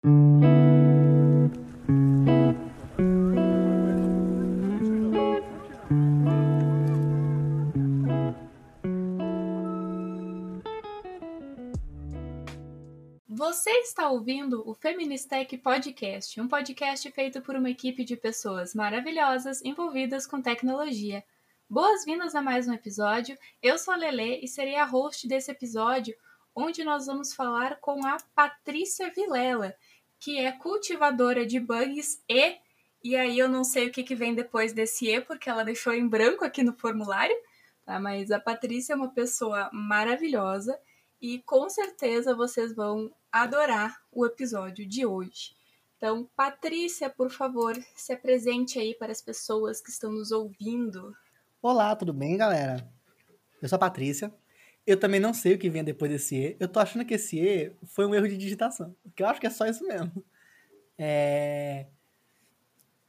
Você está ouvindo o Feministec Podcast, um podcast feito por uma equipe de pessoas maravilhosas envolvidas com tecnologia. Boas-vindas a mais um episódio. Eu sou a Lele e serei a host desse episódio, onde nós vamos falar com a Patrícia Vilela, que é cultivadora de bugs e e aí eu não sei o que, que vem depois desse E, porque ela deixou em branco aqui no formulário, tá? Mas a Patrícia é uma pessoa maravilhosa e com certeza vocês vão adorar o episódio de hoje. Então, Patrícia, por favor, se apresente aí para as pessoas que estão nos ouvindo. Olá, tudo bem, galera? Eu sou a Patrícia. Eu também não sei o que vem depois desse E. Eu tô achando que esse E foi um erro de digitação. Porque eu acho que é só isso mesmo. É...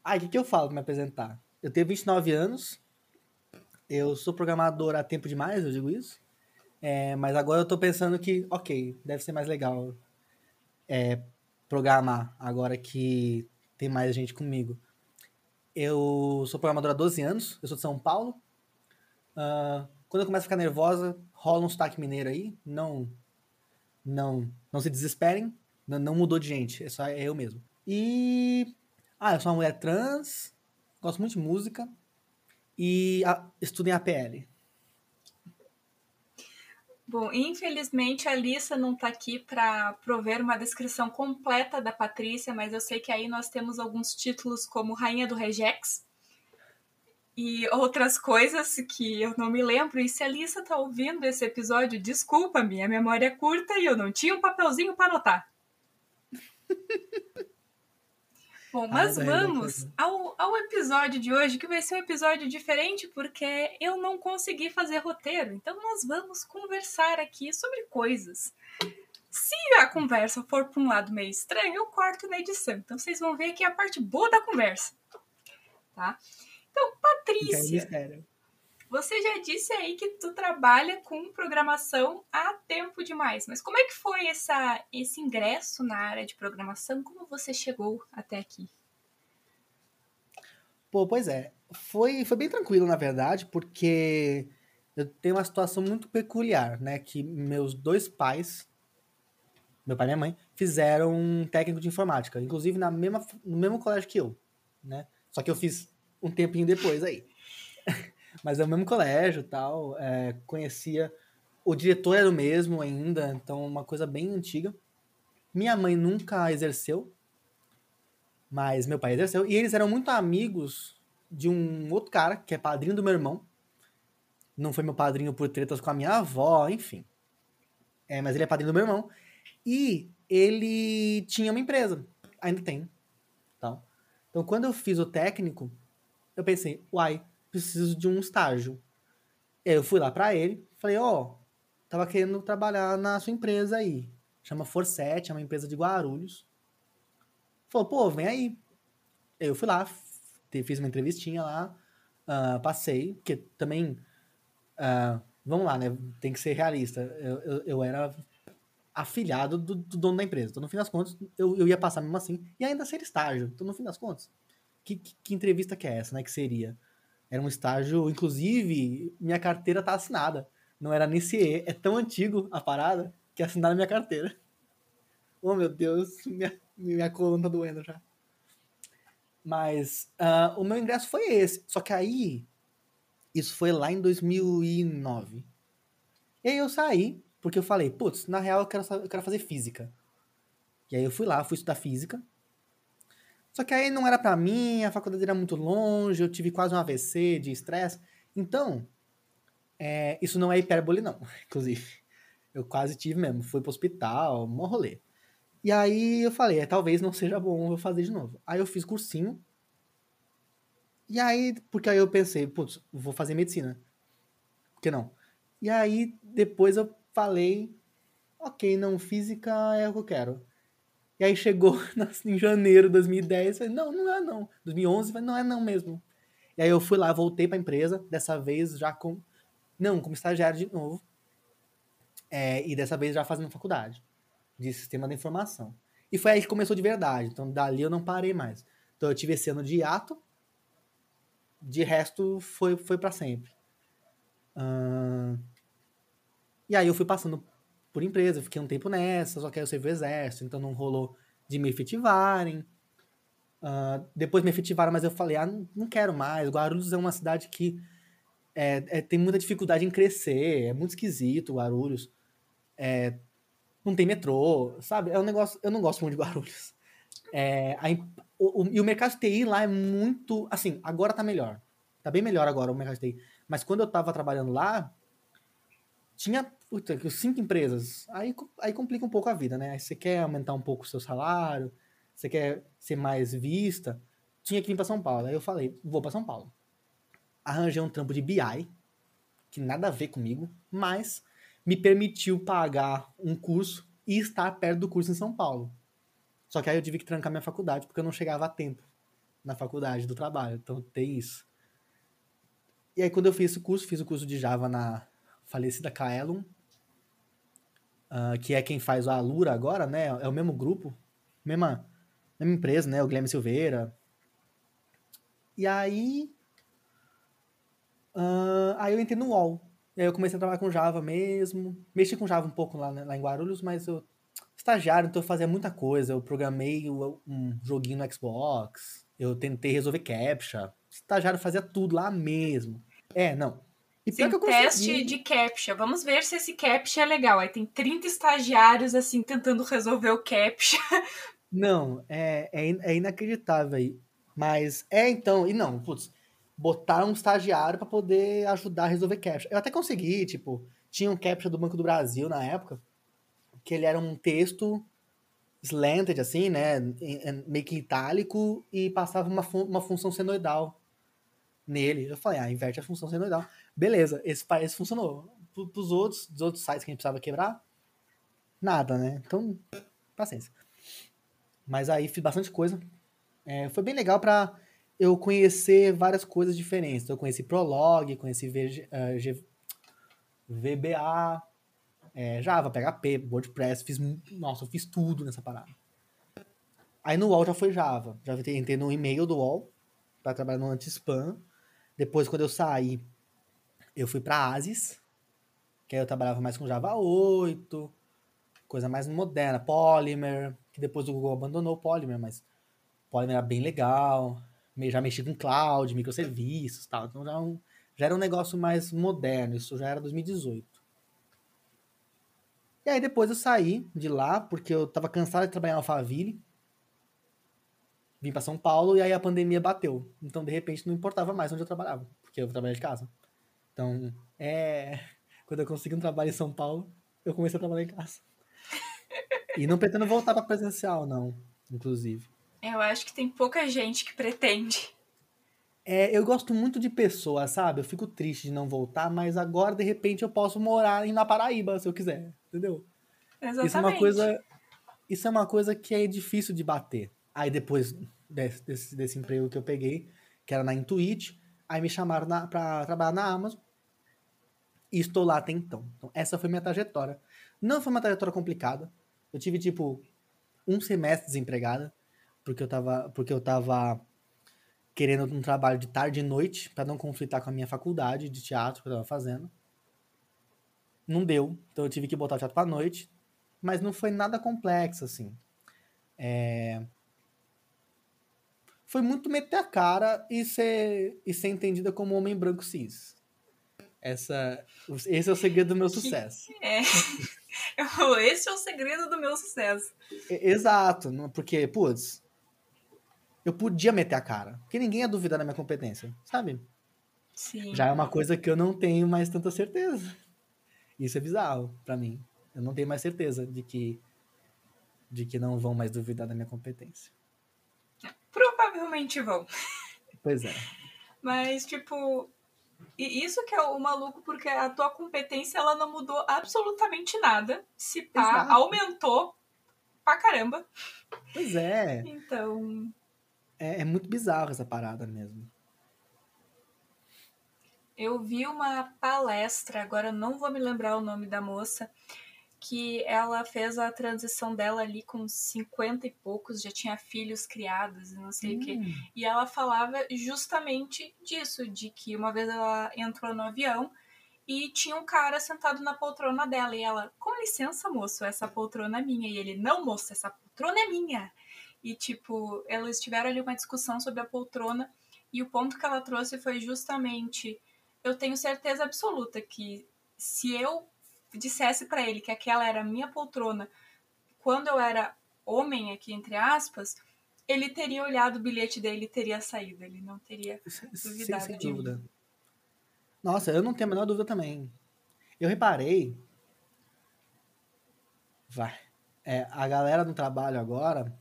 Ah, o que, que eu falo pra me apresentar? Eu tenho 29 anos. Eu sou programador há tempo demais, eu digo isso. É, mas agora eu tô pensando que, ok, deve ser mais legal é, programar agora que tem mais gente comigo. Eu sou programador há 12 anos, eu sou de São Paulo. Uh, quando eu começo a ficar nervosa, rola um sotaque mineiro aí. Não, não, não se desesperem. Não, não mudou de gente, é só é eu mesmo. E ah, eu sou uma mulher trans, gosto muito de música e a, estudo em APL. Bom, infelizmente a Alissa não está aqui para prover uma descrição completa da Patrícia, mas eu sei que aí nós temos alguns títulos como Rainha do Regex e outras coisas que eu não me lembro. E se a Alissa está ouvindo esse episódio, desculpa, minha memória é curta e eu não tinha um papelzinho para anotar. Bom, mas ah, vamos ao, ao episódio de hoje, que vai ser um episódio diferente porque eu não consegui fazer roteiro. Então nós vamos conversar aqui sobre coisas. Se a conversa for para um lado meio estranho, eu corto na edição. Então vocês vão ver aqui a parte boa da conversa. Tá? Então, Patrícia. Você já disse aí que tu trabalha com programação há tempo demais, mas como é que foi essa, esse ingresso na área de programação? Como você chegou até aqui? Pô, pois é. Foi, foi bem tranquilo, na verdade, porque eu tenho uma situação muito peculiar, né? Que meus dois pais, meu pai e minha mãe, fizeram um técnico de informática, inclusive na mesma, no mesmo colégio que eu, né? Só que eu fiz um tempinho depois aí. mas é o mesmo colégio tal. É, conhecia. O diretor era o mesmo ainda, então uma coisa bem antiga. Minha mãe nunca exerceu, mas meu pai exerceu. E eles eram muito amigos de um outro cara, que é padrinho do meu irmão. Não foi meu padrinho por tretas com a minha avó, enfim. É, mas ele é padrinho do meu irmão. E ele tinha uma empresa. Ainda tem. Então, então quando eu fiz o técnico, eu pensei, uai, preciso de um estágio. E aí eu fui lá para ele, falei, ó, oh, tava querendo trabalhar na sua empresa aí. Chama Forset, é uma empresa de Guarulhos. Falou, pô, vem aí. Eu fui lá, fiz uma entrevistinha lá, uh, passei, porque também, uh, vamos lá, né, tem que ser realista. Eu, eu, eu era afilhado do, do, dono da empresa. Então, no fim das contas, eu, eu ia passar mesmo assim, e ainda ser estágio. Então, no fim das contas, que, que, que entrevista que é essa, né, que seria? Era um estágio, inclusive, minha carteira tá assinada. Não era nem CE, é tão antigo a parada que assinaram minha carteira. Oh, meu Deus, minha, minha coluna tá doendo já. Mas uh, o meu ingresso foi esse. Só que aí, isso foi lá em 2009. E aí eu saí, porque eu falei, putz, na real eu quero, eu quero fazer física. E aí eu fui lá, fui estudar física. Só que aí não era para mim, a faculdade era muito longe, eu tive quase um AVC de estresse. Então, é, isso não é hipérbole, não, inclusive. Eu quase tive mesmo, fui pro hospital, um rolê. E aí eu falei, é, talvez não seja bom eu fazer de novo. Aí eu fiz cursinho. E aí, porque aí eu pensei, putz, vou fazer medicina. Por que não? E aí, depois eu falei, ok, não, física é o que eu quero. E aí chegou em janeiro de 2010, falei, não, não é não. 2011, falei, não é não mesmo. E aí eu fui lá, voltei para a empresa, dessa vez já com não, como estagiário de novo. É, e dessa vez já fazendo faculdade de sistema da informação. E foi aí que começou de verdade. Então, dali eu não parei mais. Então, eu tive esse ano de hiato. De resto, foi, foi para sempre. E aí eu fui passando por empresa, fiquei um tempo nessa, só que aí eu servi o exército, então não rolou de me efetivarem. Uh, depois me efetivaram, mas eu falei, ah, não, quero mais. Guarulhos é uma cidade que é, é, tem muita dificuldade em crescer, é muito esquisito Guarulhos. É, não tem metrô, sabe? É um negócio. Eu não gosto muito de Guarulhos. É, a, o, o, e o mercado de TI lá é muito. Assim, agora tá melhor. Tá bem melhor agora o mercado de TI. Mas quando eu tava trabalhando lá, tinha puta, cinco empresas. Aí, aí complica um pouco a vida, né? Aí você quer aumentar um pouco o seu salário, você quer ser mais vista. Tinha que ir pra São Paulo. Aí eu falei, vou para São Paulo. Arranjei um trampo de BI, que nada a ver comigo, mas me permitiu pagar um curso e estar perto do curso em São Paulo. Só que aí eu tive que trancar minha faculdade porque eu não chegava a tempo na faculdade do trabalho. Então tem isso. E aí quando eu fiz esse curso, fiz o curso de Java na falecida Kaelum, uh, que é quem faz o Alura agora, né? É o mesmo grupo, mesma, mesma empresa, né? O Guilherme Silveira. E aí. Uh, aí eu entrei no UOL. E aí eu comecei a trabalhar com Java mesmo. Mexi com Java um pouco lá, né, lá em Guarulhos, mas eu. Estagiário, então eu fazia muita coisa. Eu programei um joguinho no Xbox. Eu tentei resolver CAPTCHA. Estagiário fazia tudo lá mesmo. É, não. E Sim, teste de CAPTCHA. Vamos ver se esse CAPTCHA é legal. Aí tem 30 estagiários, assim, tentando resolver o CAPTCHA. Não, é, é, é inacreditável aí. Mas, é então, e não, putz, botar um estagiário para poder ajudar a resolver CAPTCHA. Eu até consegui, tipo, tinha um CAPTCHA do Banco do Brasil na época, que ele era um texto slanted, assim, né, meio que itálico, e passava uma, fun uma função senoidal nele. Eu falei, ah, inverte a função senoidal. Beleza, esse, esse funcionou. Para os outros, dos outros sites que a gente precisava quebrar, nada, né? Então, paciência. Mas aí fiz bastante coisa. É, foi bem legal para eu conhecer várias coisas diferentes. Então, eu conheci Prolog, conheci VG, uh, eh, G, VBA, é, Java, PHP, WordPress. Fiz, nossa, eu fiz tudo nessa parada. Aí no UOL já foi Java. Já entrei no e-mail do UOL para trabalhar no anti-spam. Depois, quando eu saí, eu fui para Asis, que aí eu trabalhava mais com Java 8, coisa mais moderna, Polymer, que depois o Google abandonou o Polymer, mas Polymer era bem legal, já mexi com cloud, microserviços tal, então já, um, já era um negócio mais moderno, isso já era 2018. E aí depois eu saí de lá, porque eu tava cansado de trabalhar em Alphaville, vim para São Paulo e aí a pandemia bateu. Então, de repente, não importava mais onde eu trabalhava, porque eu trabalhava de casa. Então, é. Quando eu consegui um trabalho em São Paulo, eu comecei a trabalhar em casa. E não pretendo voltar para presencial, não, inclusive. Eu acho que tem pouca gente que pretende. É, eu gosto muito de pessoas, sabe? Eu fico triste de não voltar, mas agora, de repente, eu posso morar na Paraíba, se eu quiser, entendeu? Exatamente. Isso é uma coisa, isso é uma coisa que é difícil de bater. Aí depois desse, desse, desse emprego que eu peguei, que era na Intuit, aí me chamaram para trabalhar na Amazon. E estou lá até então. Então, essa foi minha trajetória. Não foi uma trajetória complicada. Eu tive, tipo, um semestre desempregada, porque eu tava, porque eu tava querendo um trabalho de tarde e noite, para não conflitar com a minha faculdade de teatro que eu tava fazendo. Não deu, então eu tive que botar o teatro pra noite, mas não foi nada complexo, assim. É... Foi muito meter a cara e ser, e ser entendida como homem branco cis. Essa, esse é o segredo do meu sucesso. É. Esse é o segredo do meu sucesso. Exato, porque, putz, eu podia meter a cara. Porque ninguém ia duvidar da minha competência, sabe? Sim. Já é uma coisa que eu não tenho mais tanta certeza. Isso é bizarro para mim. Eu não tenho mais certeza de que de que não vão mais duvidar da minha competência. Provavelmente vão. Pois é. Mas, tipo, e isso que é o maluco, porque a tua competência ela não mudou absolutamente nada. Se pá, Exato. aumentou pra caramba. Pois é. Então. É, é muito bizarro essa parada mesmo. Eu vi uma palestra, agora não vou me lembrar o nome da moça, que ela fez a transição dela ali com 50 e poucos, já tinha filhos criados e não sei hum. o quê. Hum. E ela falava justamente disso, de que uma vez ela entrou no avião e tinha um cara sentado na poltrona dela. E ela, com licença, moço, essa poltrona é minha. E ele, não, moço, essa poltrona é minha. E, tipo, eles tiveram ali uma discussão sobre a poltrona. E o ponto que ela trouxe foi justamente: eu tenho certeza absoluta que se eu dissesse para ele que aquela era a minha poltrona quando eu era homem, aqui entre aspas, ele teria olhado o bilhete dele e teria saído. Ele não teria duvidado sem, sem dúvida. Nossa, eu não tenho a menor dúvida também. Eu reparei. Vai. É, a galera no trabalho agora.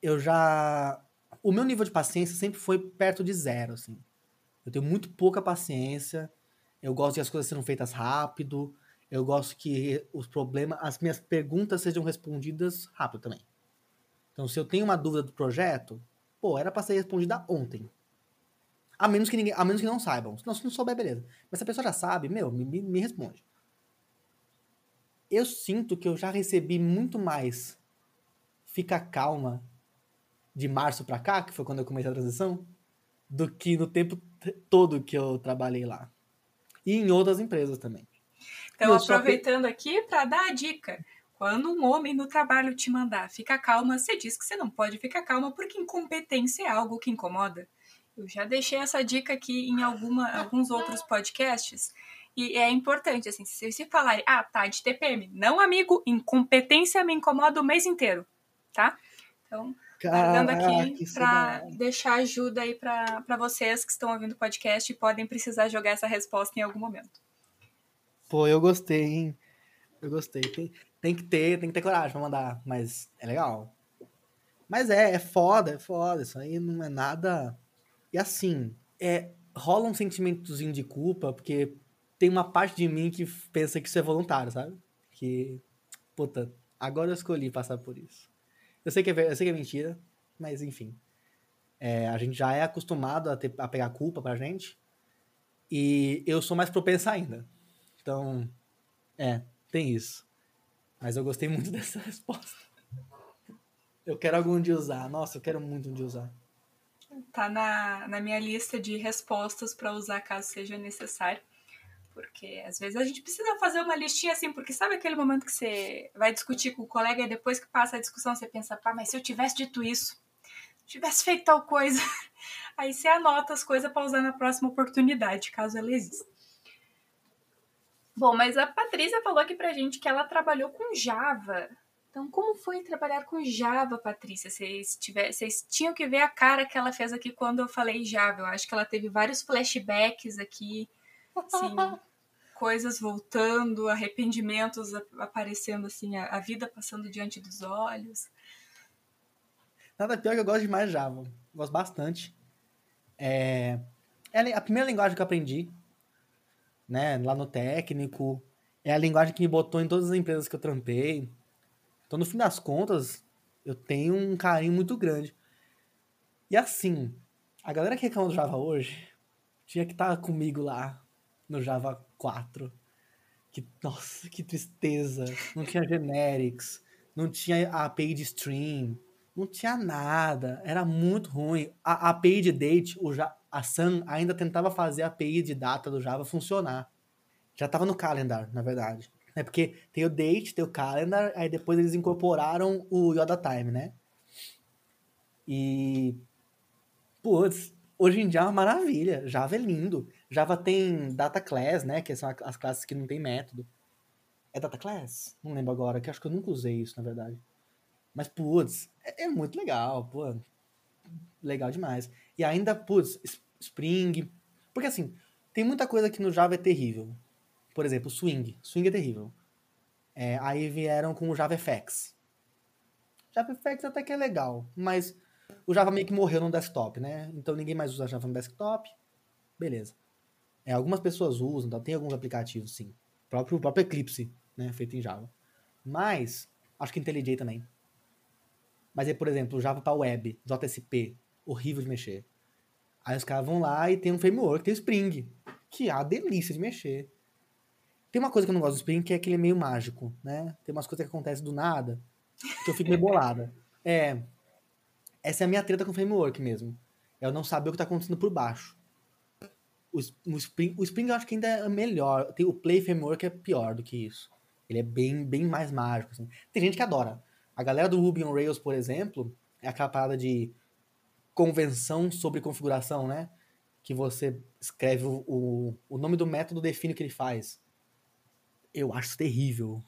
Eu já. O meu nível de paciência sempre foi perto de zero, assim. Eu tenho muito pouca paciência. Eu gosto que as coisas sejam feitas rápido. Eu gosto que os problemas, as minhas perguntas sejam respondidas rápido também. Então, se eu tenho uma dúvida do projeto, pô, era para ser respondida ontem. A menos que ninguém, a menos que não saibam. Se não, souber, beleza. Mas se a pessoa já sabe, meu, me, me responde. Eu sinto que eu já recebi muito mais fica calma de março para cá, que foi quando eu comecei a transição, do que no tempo todo que eu trabalhei lá. E em outras empresas também. Então, aproveitando aqui para dar a dica. Quando um homem no trabalho te mandar ficar calma, você diz que você não pode ficar calma porque incompetência é algo que incomoda. Eu já deixei essa dica aqui em alguma, alguns outros podcasts. E é importante, assim, se você falar, ah, tá, de TPM. Não, amigo, incompetência me incomoda o mês inteiro, tá? Então, dando aqui para deixar ajuda aí para vocês que estão ouvindo o podcast e podem precisar jogar essa resposta em algum momento. Pô, eu gostei, hein? Eu gostei. Tem, tem que ter, tem que ter coragem pra mandar, mas é legal. Mas é, é foda, é foda. Isso aí não é nada. E assim, é, rola um sentimentozinho de culpa, porque tem uma parte de mim que pensa que isso é voluntário, sabe? Que, puta, agora eu escolhi passar por isso. Eu sei que é, eu sei que é mentira, mas enfim. É, a gente já é acostumado a, ter, a pegar culpa pra gente. E eu sou mais propensa ainda. Então, é, tem isso. Mas eu gostei muito dessa resposta. Eu quero algum dia usar. Nossa, eu quero muito um dia usar. Tá na, na minha lista de respostas para usar caso seja necessário. Porque às vezes a gente precisa fazer uma listinha assim, porque sabe aquele momento que você vai discutir com o colega e depois que passa a discussão você pensa, pá, mas se eu tivesse dito isso, tivesse feito tal coisa, aí você anota as coisas para usar na próxima oportunidade, caso ela exista. Bom, mas a Patrícia falou aqui pra gente que ela trabalhou com Java. Então, como foi trabalhar com Java, Patrícia? Vocês, tinham que ver a cara que ela fez aqui quando eu falei Java. Eu acho que ela teve vários flashbacks aqui, assim, coisas voltando, arrependimentos aparecendo, assim, a, a, vida passando diante dos olhos. Nada pior que eu gosto demais de Java. Gosto bastante. É, é a primeira linguagem que eu aprendi né, lá no técnico. É a linguagem que me botou em todas as empresas que eu trampei. Então, no fim das contas, eu tenho um carinho muito grande. E assim, a galera que reclama do Java hoje tinha que estar tá comigo lá no Java 4. Que, nossa, que tristeza. Não tinha generics, não tinha a API de stream, não tinha nada. Era muito ruim. A, a API de date, o, a Sun ainda tentava fazer a API de data do Java funcionar. Já estava no calendar, na verdade. É porque tem o date, tem o calendar, aí depois eles incorporaram o Yoda Time, né? E. Putz, hoje em dia é uma maravilha. Java é lindo. Java tem data class, né? Que são as classes que não tem método. É data class? Não lembro agora, que acho que eu nunca usei isso, na verdade. Mas, putz, é, é muito legal, pô. Legal demais. E ainda, putz, Spring. Porque assim, tem muita coisa que no Java é terrível. Por exemplo, Swing. Swing é terrível. É, aí vieram com o JavaFX. JavaFX até que é legal, mas o Java meio que morreu no desktop, né? Então ninguém mais usa Java no desktop. Beleza. É, algumas pessoas usam, então tem alguns aplicativos, sim. O próprio, próprio Eclipse, né? Feito em Java. Mas, acho que IntelliJ também. Mas é, por exemplo, Java para web, JSP, horrível de mexer. Aí os caras vão lá e tem um framework, tem o Spring, que é a delícia de mexer. Tem uma coisa que eu não gosto do Spring, que é aquele meio mágico, né? Tem umas coisas que acontecem do nada, que eu fico meio bolada. É, essa é a minha treta com o framework mesmo. É eu não saber o que tá acontecendo por baixo. O, Spring, o Spring eu acho que ainda é melhor. Tem, o Play Framework é pior do que isso. Ele é bem, bem mais mágico. Assim. Tem gente que adora. A galera do Ruby on Rails, por exemplo, é aquela parada de convenção sobre configuração, né? Que você escreve o, o, o nome do método, define o que ele faz. Eu acho terrível.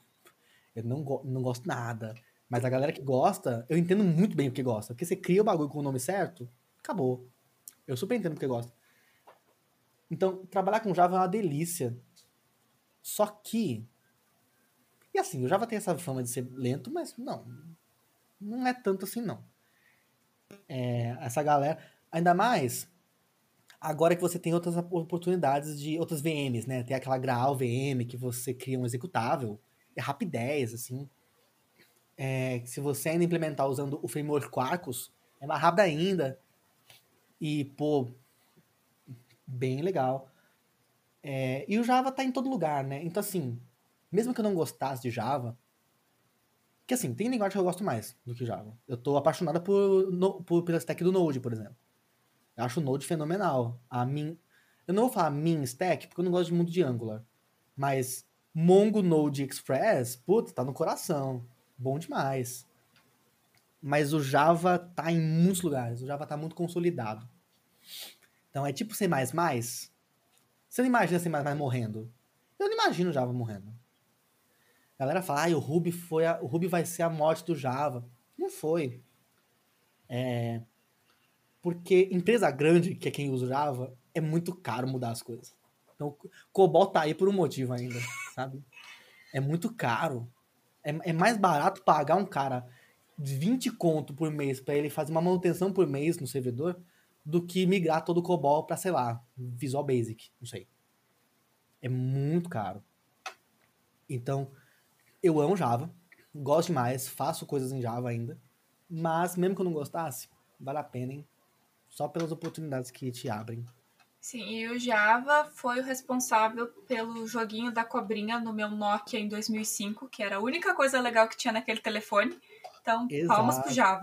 Eu não, go não gosto nada. Mas a galera que gosta, eu entendo muito bem o que gosta. Porque você cria o bagulho com o nome certo, acabou. Eu super entendo porque gosta. Então, trabalhar com Java é uma delícia. Só que. E assim, o Java tem essa fama de ser lento, mas não. Não é tanto assim, não. É, essa galera. Ainda mais agora que você tem outras oportunidades de outras VMs, né? Tem aquela Graal VM que você cria um executável. É rapidez, assim. É, se você ainda implementar usando o framework Quarkus, é mais rápido ainda. E, pô, bem legal. É, e o Java tá em todo lugar, né? Então, assim, mesmo que eu não gostasse de Java, que assim, tem linguagem que eu gosto mais do que Java. Eu tô apaixonada por, por, pela stack do Node, por exemplo. Eu acho o Node fenomenal. A min, eu não vou falar min stack, porque eu não gosto muito de Angular. Mas Mongo Node Express, putz, tá no coração. Bom demais. Mas o Java tá em muitos lugares. O Java tá muito consolidado. Então é tipo C++. Você não imagina C++ morrendo. Eu não imagino o Java morrendo. A galera fala, ah, o Ruby, foi a, o Ruby vai ser a morte do Java. Não foi. É, porque empresa grande, que é quem usa o Java, é muito caro mudar as coisas. Então, Cobol tá aí por um motivo ainda, sabe? É muito caro. É, é mais barato pagar um cara 20 conto por mês para ele fazer uma manutenção por mês no servidor do que migrar todo o COBOL para, sei lá, Visual Basic, não sei. É muito caro. Então, eu amo Java, gosto demais, faço coisas em Java ainda, mas mesmo que eu não gostasse, vale a pena, hein? Só pelas oportunidades que te abrem. Sim, e o Java foi o responsável pelo joguinho da cobrinha no meu Nokia em 2005, que era a única coisa legal que tinha naquele telefone. Então, Exato. palmas pro Java.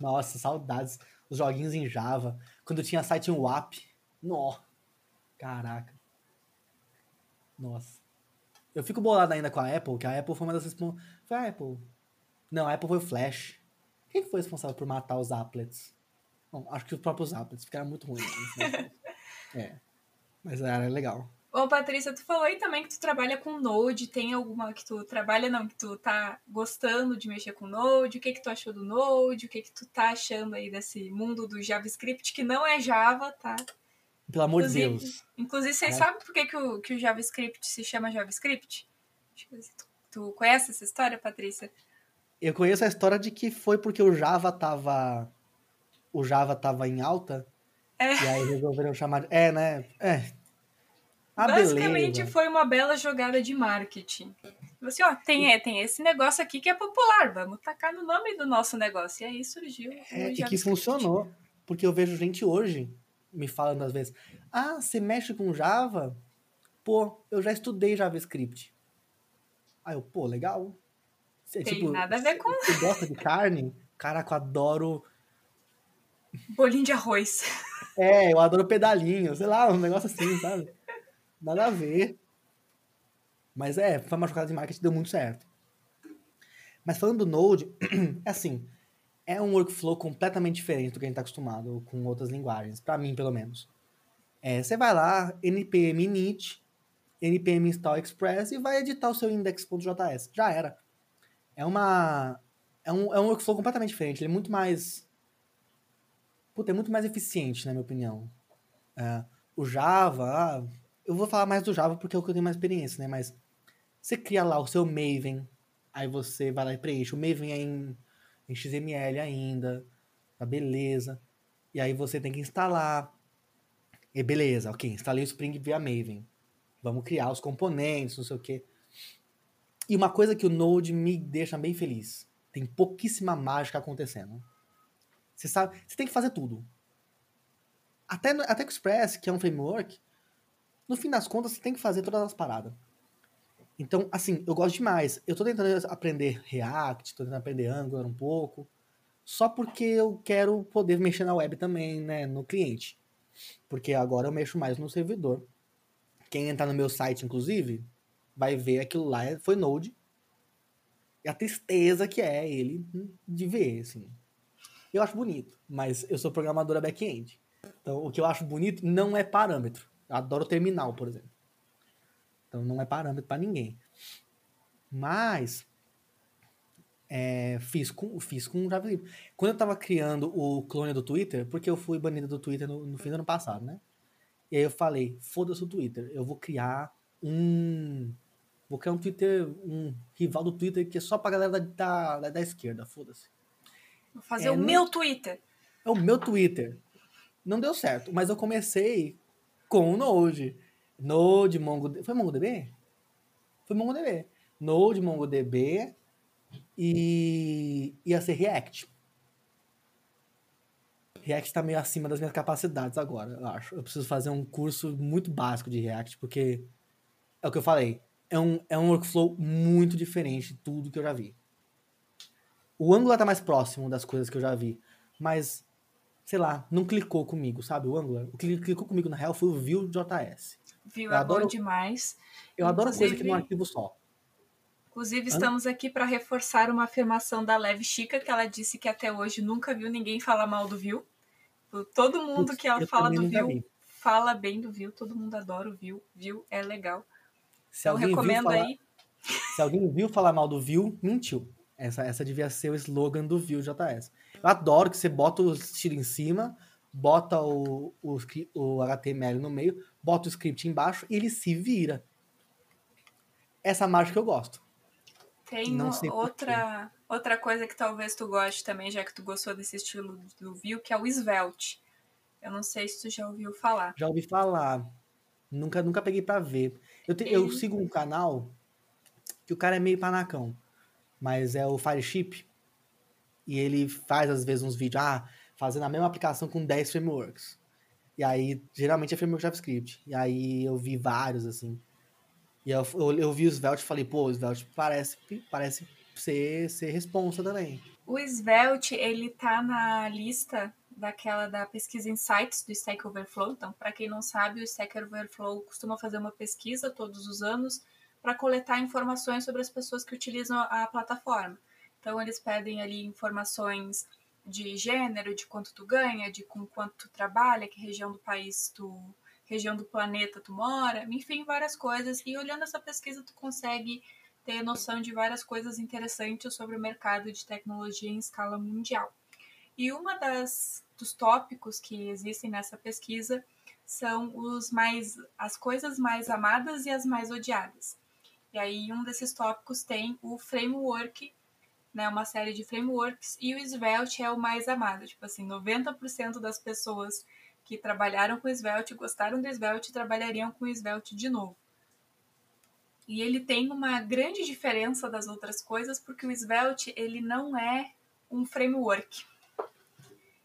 Nossa, saudades os joguinhos em Java, quando tinha site em WAP. Nó. Caraca. Nossa. Eu fico bolado ainda com a Apple, que a Apple foi uma das responsáveis. Foi a Apple. Não, a Apple foi o Flash. Quem foi responsável por matar os applets? Bom, acho que os próprios applets ficaram muito ruins. Né? é. Mas era legal. Ô, Patrícia, tu falou aí também que tu trabalha com Node. Tem alguma que tu trabalha, não, que tu tá gostando de mexer com Node? O que que tu achou do Node? O que que tu tá achando aí desse mundo do JavaScript, que não é Java, tá? Pelo amor de Deus. Inclusive, vocês é. sabem por que, que, o, que o JavaScript se chama JavaScript? Tu, tu conhece essa história, Patrícia? Eu conheço a história de que foi porque o Java tava. O Java tava em alta. É. E aí resolveram chamar. É, né? É. Ah, Basicamente beleza. foi uma bela jogada de marketing. Assim, ó, tem, é, tem esse negócio aqui que é popular, vamos tacar no nome do nosso negócio. E aí surgiu. É, e que funcionou. Porque eu vejo gente hoje me falando às vezes: Ah, você mexe com Java? Pô, eu já estudei JavaScript. Aí eu, pô, legal. Você, tem tipo, nada a ver com. Você gosta de carne? Caraca, eu adoro. Bolinho de arroz. É, eu adoro pedalinho, sei lá, um negócio assim, sabe? Nada a ver. Mas é, foi uma jogada de marketing deu muito certo. Mas falando do Node, é assim, é um workflow completamente diferente do que a gente está acostumado com outras linguagens, para mim pelo menos. É, você vai lá, npm init, npm install express e vai editar o seu index.js. Já era. É uma é um, é um workflow completamente diferente, ele é muito mais puta, é muito mais eficiente, na minha opinião. É, o Java, eu vou falar mais do Java porque é o que eu tenho mais experiência, né? Mas você cria lá o seu Maven, aí você vai lá e preenche. O Maven é em, em XML ainda, tá beleza. E aí você tem que instalar. E beleza, ok, instalei o Spring via Maven. Vamos criar os componentes, não sei o quê. E uma coisa que o Node me deixa bem feliz. Tem pouquíssima mágica acontecendo. Você sabe, você tem que fazer tudo. Até, até com o Express, que é um framework, no fim das contas, você tem que fazer todas as paradas. Então, assim, eu gosto demais. Eu tô tentando aprender React, tô tentando aprender Angular um pouco, só porque eu quero poder mexer na web também, né, no cliente. Porque agora eu mexo mais no servidor. Quem entrar no meu site, inclusive, vai ver aquilo lá foi Node. E a tristeza que é ele de ver, assim. Eu acho bonito, mas eu sou programadora back-end. Então, o que eu acho bonito não é parâmetro. Eu adoro terminal, por exemplo. Então não é parâmetro para ninguém. Mas é, fiz, com, fiz com. Quando eu tava criando o clone do Twitter, porque eu fui banido do Twitter no, no fim do ano passado, né? E aí eu falei, foda-se o Twitter, eu vou criar um. Vou criar um Twitter, um rival do Twitter que é só pra galera da, da, da esquerda, foda-se. Vou fazer é, o meu Twitter. É o meu Twitter. Não deu certo, mas eu comecei com o Node. Node, MongoDB. Foi MongoDB? Foi MongoDB. Node, MongoDB e ia ser React. React está meio acima das minhas capacidades agora, eu acho. Eu preciso fazer um curso muito básico de React, porque é o que eu falei. É um, é um workflow muito diferente de tudo que eu já vi. O Angular tá mais próximo das coisas que eu já vi, mas, sei lá, não clicou comigo, sabe? O Angular. O que clicou comigo, na real, foi o Vue.js. Vue é adoro, bom demais. Eu adoro coisa que num arquivo só. Inclusive, estamos aqui para reforçar uma afirmação da Leve Chica, que ela disse que até hoje nunca viu ninguém falar mal do Vue. Todo mundo que ela fala do Vue fala bem do Vue, todo mundo adora o Vue. Vue é legal. Se então, recomendo falar, aí. Se alguém viu falar mal do Vue, mentiu. Essa, essa devia ser o slogan do Vue.js. Eu adoro que você bota o estilo em cima, bota o, o, o HTML no meio, bota o script embaixo e ele se vira. Essa mágica eu gosto. Tem outra, outra coisa que talvez tu goste também, já que tu gostou desse estilo do Vue, que é o Svelte. Eu não sei se tu já ouviu falar. Já ouvi falar. Nunca, nunca peguei para ver. Eu, te, eu sigo um canal que o cara é meio panacão, mas é o Fireship. E ele faz, às vezes, uns vídeos, ah, fazendo a mesma aplicação com 10 frameworks. E aí, geralmente é framework JavaScript. E aí eu vi vários, assim. E eu, eu, eu vi o Svelte e falei, pô, o Svelte parece, parece ser, ser responsa também. O Svelte, ele tá na lista daquela da pesquisa Insights do Stack Overflow. Então, para quem não sabe, o Stack Overflow costuma fazer uma pesquisa todos os anos para coletar informações sobre as pessoas que utilizam a plataforma. Então, eles pedem ali informações de gênero, de quanto tu ganha, de com quanto tu trabalha, que região do país tu região do planeta tu mora, enfim, várias coisas. E olhando essa pesquisa, tu consegue ter noção de várias coisas interessantes sobre o mercado de tecnologia em escala mundial. E uma das dos tópicos que existem nessa pesquisa são os mais as coisas mais amadas e as mais odiadas. E aí um desses tópicos tem o framework, né, uma série de frameworks e o Svelte é o mais amado, tipo assim, 90% das pessoas que trabalharam com Svelte, gostaram do Svelte e trabalhariam com Svelte de novo. E ele tem uma grande diferença das outras coisas, porque o Svelte ele não é um framework.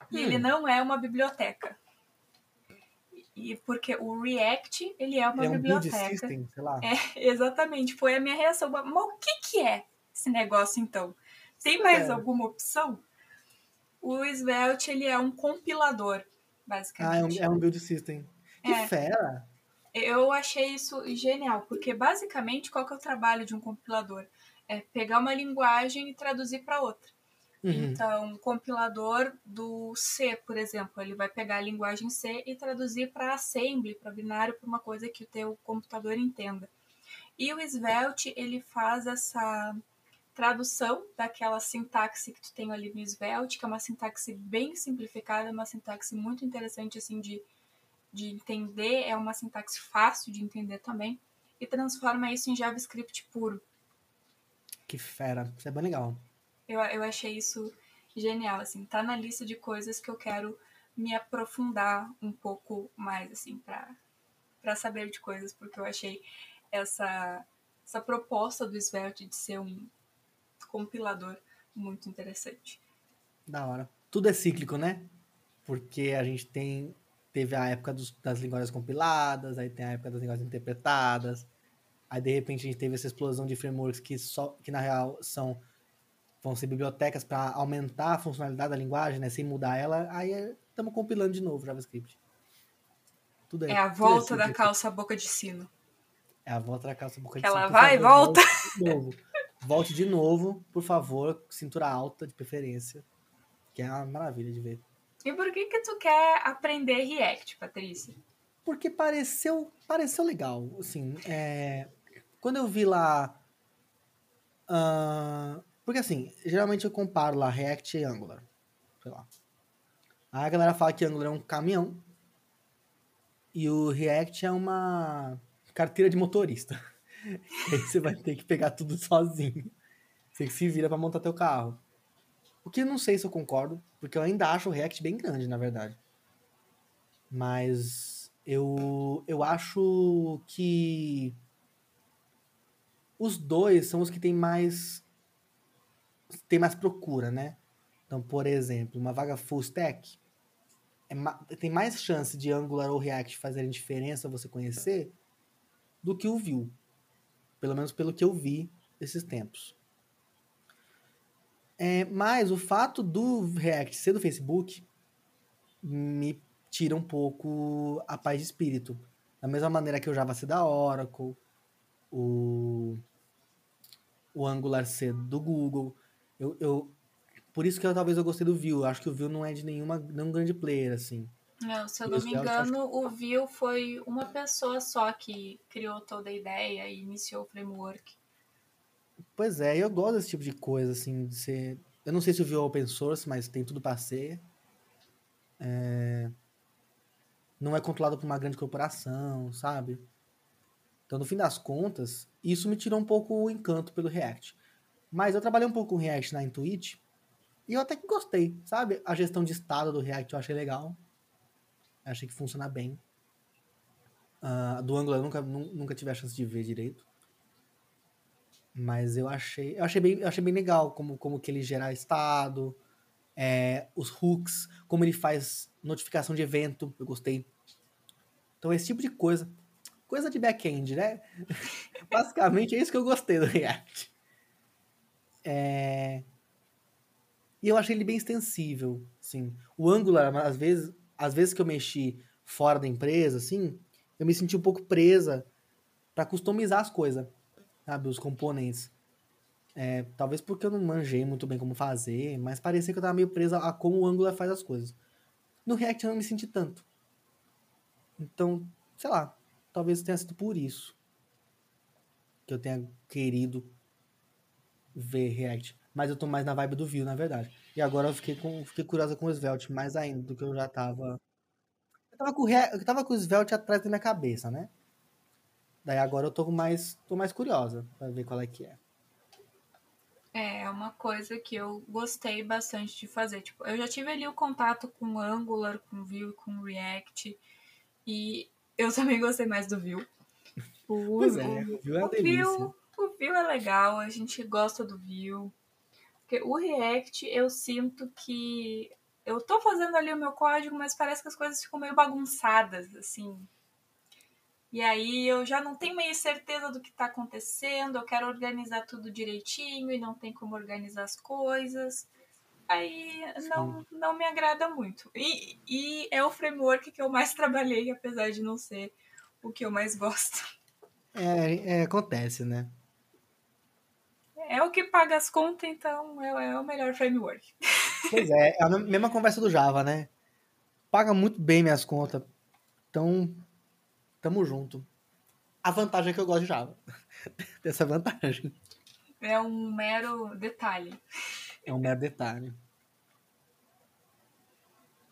E hum. ele não é uma biblioteca. E porque o React, ele é uma ele é um biblioteca. System, sei lá. É, exatamente. Foi a minha reação. Mas o que, que é esse negócio, então? Tem mais é. alguma opção? O Svelte, ele é um compilador basicamente. Ah, é um, é um build system. Que é. fera! Eu achei isso genial, porque basicamente qual que é o trabalho de um compilador? É pegar uma linguagem e traduzir para outra. Uhum. Então, um compilador do C, por exemplo, ele vai pegar a linguagem C e traduzir para assembly, para binário, para uma coisa que o teu computador entenda. E o Svelte, ele faz essa tradução daquela sintaxe que tu tem ali no Svelte, que é uma sintaxe bem simplificada, uma sintaxe muito interessante assim de, de entender, é uma sintaxe fácil de entender também, e transforma isso em JavaScript puro. Que fera, isso é bem legal. Eu, eu achei isso genial, assim, tá na lista de coisas que eu quero me aprofundar um pouco mais, assim, para para saber de coisas, porque eu achei essa, essa proposta do Svelte de ser um, compilador muito interessante. Da hora. Tudo é cíclico, né? Porque a gente tem teve a época dos, das linguagens compiladas, aí tem a época das linguagens interpretadas. Aí de repente a gente teve essa explosão de frameworks que só que na real são vão ser bibliotecas para aumentar a funcionalidade da linguagem, né, sem mudar ela. Aí estamos compilando de novo JavaScript. Tudo é, é a volta da calça boca de sino. É a volta da calça boca de sino. Ela vai e volta. Novo. volte de novo, por favor, cintura alta de preferência, que é uma maravilha de ver. E por que que tu quer aprender React, Patrícia? Porque pareceu, pareceu legal, assim, é, quando eu vi lá, uh, porque assim, geralmente eu comparo lá React e Angular, sei lá. Aí a galera fala que Angular é um caminhão e o React é uma carteira de motorista. aí você vai ter que pegar tudo sozinho. Você que se vira para montar teu carro. O que eu não sei se eu concordo, porque eu ainda acho o React bem grande, na verdade. Mas eu, eu acho que os dois são os que têm mais tem mais procura, né? Então, por exemplo, uma vaga full stack é, tem mais chance de Angular ou React fazerem diferença você conhecer do que o Vue. Pelo menos pelo que eu vi esses tempos. É, mas o fato do React ser do Facebook me tira um pouco a paz de espírito. Da mesma maneira que o Java ser da Oracle, o, o Angular ser do Google. Eu, eu, por isso que eu, talvez eu gostei do Vue. Acho que o Vue não é de nenhuma, nenhum grande player, assim. Não, se eu não me engano, o Vue foi uma pessoa só que criou toda a ideia e iniciou o framework. Pois é, eu gosto desse tipo de coisa, assim, de ser... Eu não sei se o Vue é open source, mas tem tudo para ser. É... Não é controlado por uma grande corporação, sabe? Então, no fim das contas, isso me tirou um pouco o encanto pelo React. Mas eu trabalhei um pouco com React na Intuit e eu até que gostei, sabe? A gestão de estado do React eu achei legal. Achei que funciona bem. Uh, do Angular eu nunca, nunca tive a chance de ver direito. Mas eu achei, eu achei bem, eu achei bem legal como, como que ele gera estado, é, os hooks, como ele faz notificação de evento, eu gostei. Então esse tipo de coisa, coisa de back-end, né? Basicamente é isso que eu gostei do React. É... E eu achei ele bem extensível, assim. O Angular, às vezes, às vezes que eu mexi fora da empresa, assim, eu me senti um pouco presa para customizar as coisas sabe, os componentes. É, talvez porque eu não manjei muito bem como fazer, mas parecia que eu tava meio presa a como o Angular faz as coisas. No React eu não me senti tanto. Então, sei lá, talvez tenha sido por isso que eu tenha querido ver React. Mas eu tô mais na vibe do Vue, na verdade. E agora eu fiquei, com, fiquei curiosa com o Svelte mais ainda do que eu já tava. Eu tava com, eu tava com o Svelte atrás da minha cabeça, né? Daí agora eu tô mais, tô mais curiosa para ver qual é que é. É, é uma coisa que eu gostei bastante de fazer. Tipo, eu já tive ali o contato com Angular, com Vue, com React. E eu também gostei mais do Vue. O, pois é, o Vue é delícia. Vue, o Vue é legal, a gente gosta do Vue. Porque o React, eu sinto que eu tô fazendo ali o meu código, mas parece que as coisas ficam meio bagunçadas, assim. E aí eu já não tenho meio certeza do que está acontecendo, eu quero organizar tudo direitinho e não tem como organizar as coisas. Aí não, não me agrada muito. E, e é o framework que eu mais trabalhei, apesar de não ser o que eu mais gosto. É, é acontece, né? É o que paga as contas, então é, é o melhor framework. Pois é, é a mesma conversa do Java, né? Paga muito bem minhas contas. Então, Tamo junto. A vantagem é que eu gosto de Java. Dessa vantagem. É um mero detalhe. É um mero detalhe.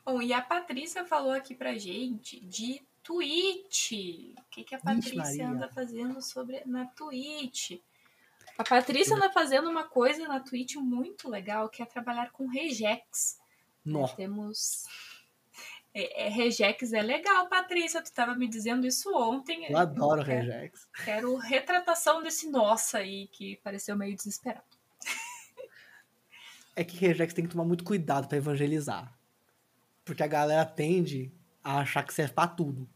Bom, e a Patrícia falou aqui pra gente de Twitch. O que, que a Patrícia anda fazendo sobre na Twitch? A Patrícia anda fazendo uma coisa na Twitch muito legal, que é trabalhar com regex. Nós temos é, é, Regex é legal, Patrícia. Tu estava me dizendo isso ontem. Eu adoro quero, Regex. Quero retratação desse nossa aí, que pareceu meio desesperado. É que Regex tem que tomar muito cuidado para evangelizar. Porque a galera tende a achar que serve pra tudo.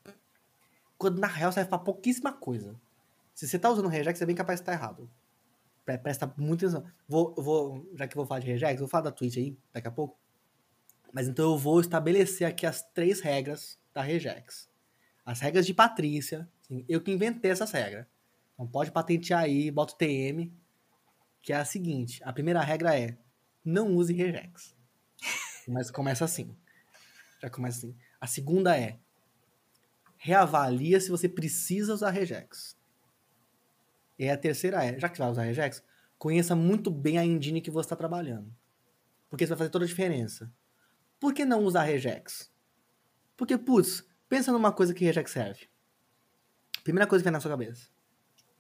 Quando na real serve pra pouquíssima coisa. Se você tá usando regex, é bem capaz de estar errado. Presta muita atenção. Vou, vou, já que eu vou falar de regex, vou falar da Twitch aí daqui a pouco. Mas então eu vou estabelecer aqui as três regras da regex. As regras de Patrícia. Assim, eu que inventei essas regras. Então pode patentear aí, bota o TM, que é a seguinte. A primeira regra é não use regex. Mas começa assim. Já começa assim. A segunda é reavalia se você precisa usar regex. E a terceira é, já que você vai usar regex, conheça muito bem a engine que você está trabalhando. Porque isso vai fazer toda a diferença. Por que não usar regex? Porque, putz, pensa numa coisa que regex serve. Primeira coisa que vem na sua cabeça.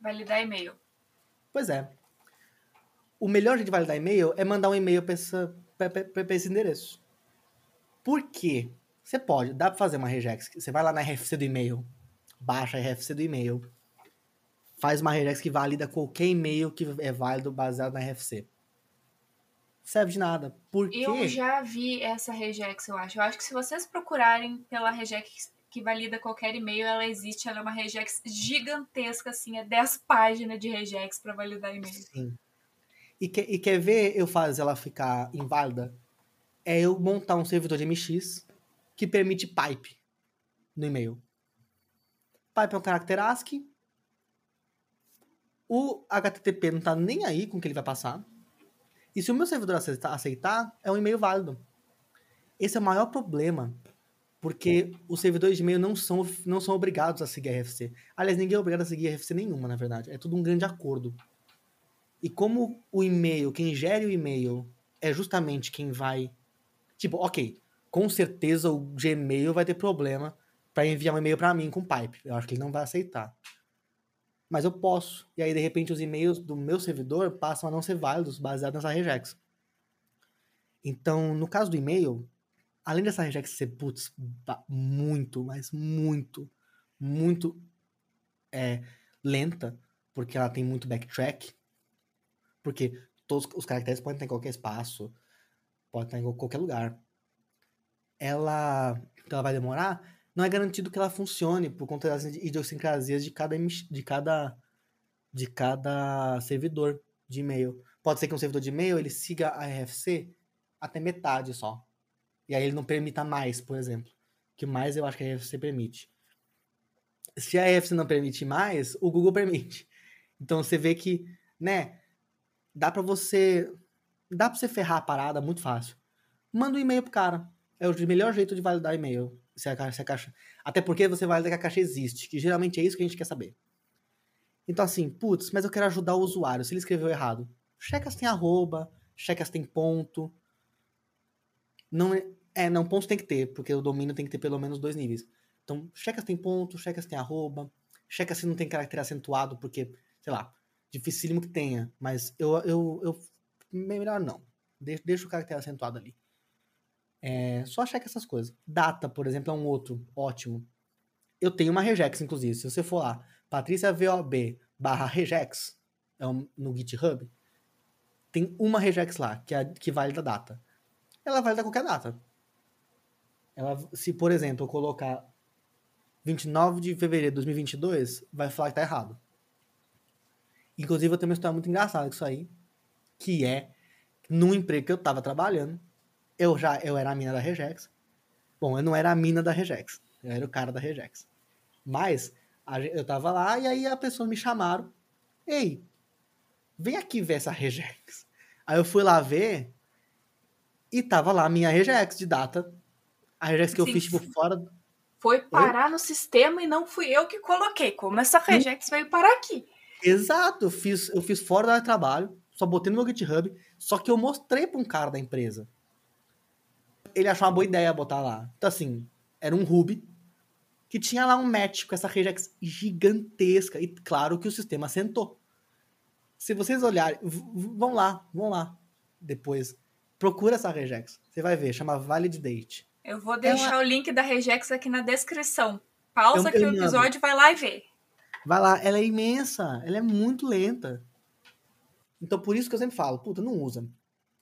Validar e-mail. Pois é. O melhor jeito de validar e-mail é mandar um e-mail para esse endereço. Por quê? Você pode, dá para fazer uma regex. Você vai lá na RFC do e-mail, baixa a RFC do e-mail, faz uma regex que valida qualquer e-mail que é válido baseado na RFC. Serve de nada. Por quê? Eu já vi essa regex, eu acho. Eu acho que se vocês procurarem pela regex que valida qualquer e-mail, ela existe, ela é uma regex gigantesca, assim, é 10 páginas de regex para validar e-mail. Sim. E, que, e quer ver eu fazer ela ficar inválida? É eu montar um servidor de MX que permite pipe no e-mail. Pipe é um caractere ASCII. O HTTP não tá nem aí com o que ele vai passar. E se o meu servidor aceitar, é um e-mail válido. Esse é o maior problema, porque os servidores de e-mail não são, não são obrigados a seguir RFC. Aliás, ninguém é obrigado a seguir RFC nenhuma, na verdade. É tudo um grande acordo. E como o e-mail, quem gere o e-mail, é justamente quem vai. Tipo, ok, com certeza o Gmail vai ter problema para enviar um e-mail para mim com pipe. Eu acho que ele não vai aceitar. Mas eu posso. E aí, de repente, os e-mails do meu servidor passam a não ser válidos baseados nessa regex. Então, no caso do e-mail, além dessa regex ser, putz, muito, mas muito, muito é, lenta, porque ela tem muito backtrack, porque todos os caracteres podem estar em qualquer espaço, pode estar em qualquer lugar ela, ela vai demorar, não é garantido que ela funcione por conta das idiosincrasias de cada, de cada, de cada servidor de e-mail. Pode ser que um servidor de e-mail ele siga a RFC até metade só. E aí ele não permita mais, por exemplo. Que mais eu acho que a RFC permite. Se a RFC não permite mais, o Google permite. Então você vê que, né, dá para você dá para você ferrar a parada muito fácil. Manda um e-mail pro cara é o melhor jeito de validar e-mail. Se a, se a caixa... Até porque você valida que a caixa existe, que geralmente é isso que a gente quer saber. Então, assim, putz, mas eu quero ajudar o usuário. Se ele escreveu errado, checa se tem arroba, checa se tem ponto. Não é, é, não, ponto tem que ter, porque o domínio tem que ter pelo menos dois níveis. Então, checa se tem ponto, checa se tem arroba, checa se não tem caractere acentuado, porque, sei lá, dificílimo que tenha, mas eu, eu, eu melhor não. Deixa, deixa o caractere acentuado ali. É, só checa essas coisas. Data, por exemplo, é um outro ótimo. Eu tenho uma regex, inclusive. Se você for lá, patriciavob barra regex, é um, no GitHub, tem uma regex lá, que, é, que vale da data. Ela vale da qualquer data. Ela, se, por exemplo, eu colocar 29 de fevereiro de 2022, vai falar que tá errado. Inclusive, eu tenho uma história muito engraçada com isso aí, que é, num emprego que eu tava trabalhando, eu já eu era a mina da Regex. Bom, eu não era a mina da Regex, eu era o cara da Regex. Mas a, eu tava lá e aí a pessoa me chamaram. Ei, vem aqui ver essa Regex. Aí eu fui lá ver e tava lá a minha Regex de data. A Regex que Sim. eu fiz, tipo, fora. Foi parar Oi? no sistema e não fui eu que coloquei. Como essa Regex veio parar aqui? Exato, eu fiz, eu fiz fora do trabalho, só botei no meu GitHub, só que eu mostrei pra um cara da empresa ele achou uma boa ideia botar lá. Então, assim, era um Ruby que tinha lá um match com essa regex gigantesca. E claro que o sistema sentou. Se vocês olharem, vão lá, vão lá depois. Procura essa regex. Você vai ver, chama Valid Date. Eu vou deixar o link da regex aqui na descrição. Pausa eu, aqui o episódio, vai lá e vê. Vai lá, ela é imensa, ela é muito lenta. Então por isso que eu sempre falo, puta, não usa.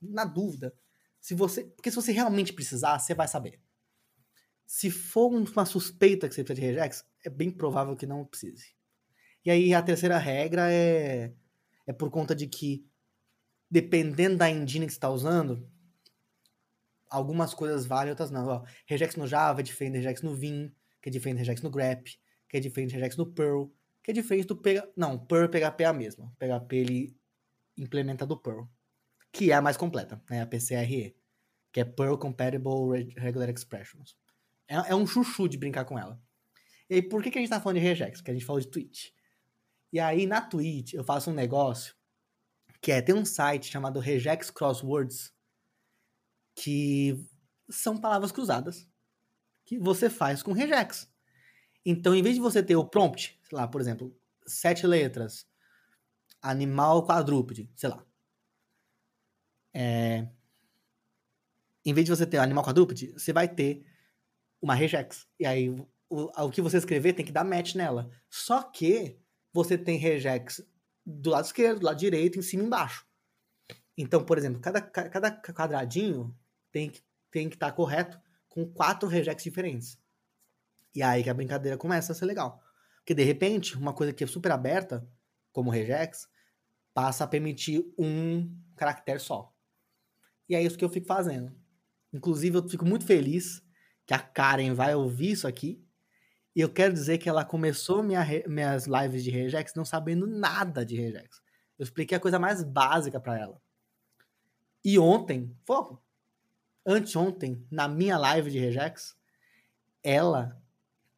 Na dúvida, se você, porque se você realmente precisar, você vai saber. Se for uma suspeita que você precisa de regex, é bem provável que não precise. E aí a terceira regra é, é por conta de que, dependendo da engine que você está usando, algumas coisas valem, outras não. Ó, regex no Java é diferente regex no Vim, que é diferente regex no grep, que é diferente regex no Perl, que é diferente do PHP. Não, Perl PHP é a mesma. PHP ele implementa do Perl, que é a mais completa, né? A PCRE, que é Perl Compatible Regular Expressions. É, é um chuchu de brincar com ela. E aí, por que, que a gente tá falando de regex? Porque a gente falou de Twitch. E aí, na Twitch, eu faço um negócio que é, tem um site chamado Regex Crosswords, que são palavras cruzadas que você faz com regex. Então, em vez de você ter o prompt, sei lá, por exemplo, sete letras, animal quadrúpede, sei lá. É... Em vez de você ter animal quadrúpede, você vai ter uma regex. E aí, o, o que você escrever tem que dar match nela. Só que você tem regex do lado esquerdo, do lado direito, em cima e embaixo. Então, por exemplo, cada, cada quadradinho tem que tem que estar tá correto com quatro regex diferentes. E aí que a brincadeira começa a ser legal. Porque de repente, uma coisa que é super aberta, como regex, passa a permitir um caractere só. E é isso que eu fico fazendo. Inclusive, eu fico muito feliz que a Karen vai ouvir isso aqui. E eu quero dizer que ela começou minha, minhas lives de regex não sabendo nada de regex. Eu expliquei a coisa mais básica para ela. E ontem, pô, anteontem, na minha live de regex, ela,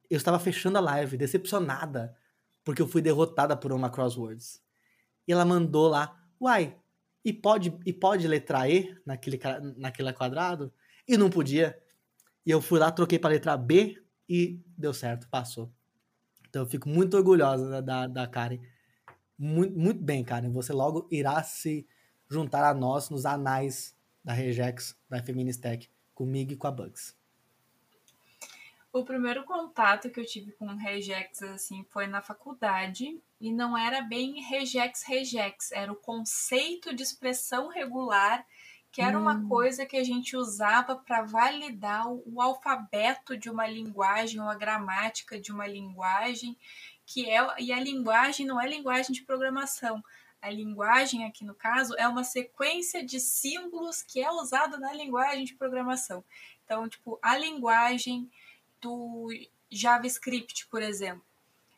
eu estava fechando a live, decepcionada, porque eu fui derrotada por uma crosswords. E ela mandou lá, uai, e pode, e pode letra E naquele, naquele quadrado? E não podia. E eu fui lá, troquei para letra B e deu certo, passou. Então eu fico muito orgulhosa da, da Karen. Muito, muito bem, Karen. Você logo irá se juntar a nós nos anais da Regex, da Feministec, comigo e com a Bugs. O primeiro contato que eu tive com Regex assim foi na faculdade e não era bem Regex Regex, era o conceito de expressão regular, que era hum. uma coisa que a gente usava para validar o, o alfabeto de uma linguagem ou a gramática de uma linguagem, que é e a linguagem não é linguagem de programação. A linguagem, aqui no caso, é uma sequência de símbolos que é usada na linguagem de programação. Então, tipo, a linguagem do JavaScript, por exemplo.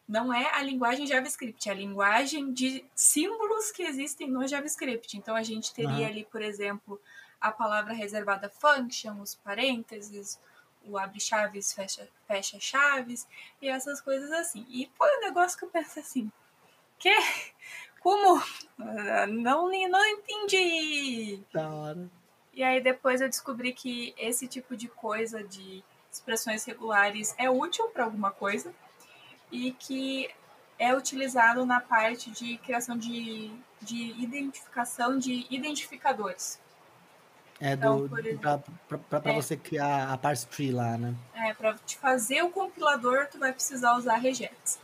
Não é a linguagem JavaScript, é a linguagem de símbolos que existem no JavaScript. Então a gente teria ali, por exemplo, a palavra reservada function, os parênteses, o abre chaves, fecha, fecha chaves e essas coisas assim. E foi um negócio que eu penso assim, que como? Não, não entendi. Da hora. E aí depois eu descobri que esse tipo de coisa de expressões regulares é útil para alguma coisa e que é utilizado na parte de criação de, de identificação de identificadores. É, então, do, para é, você criar a parse tree lá, né? É, para te fazer o compilador, tu vai precisar usar regex.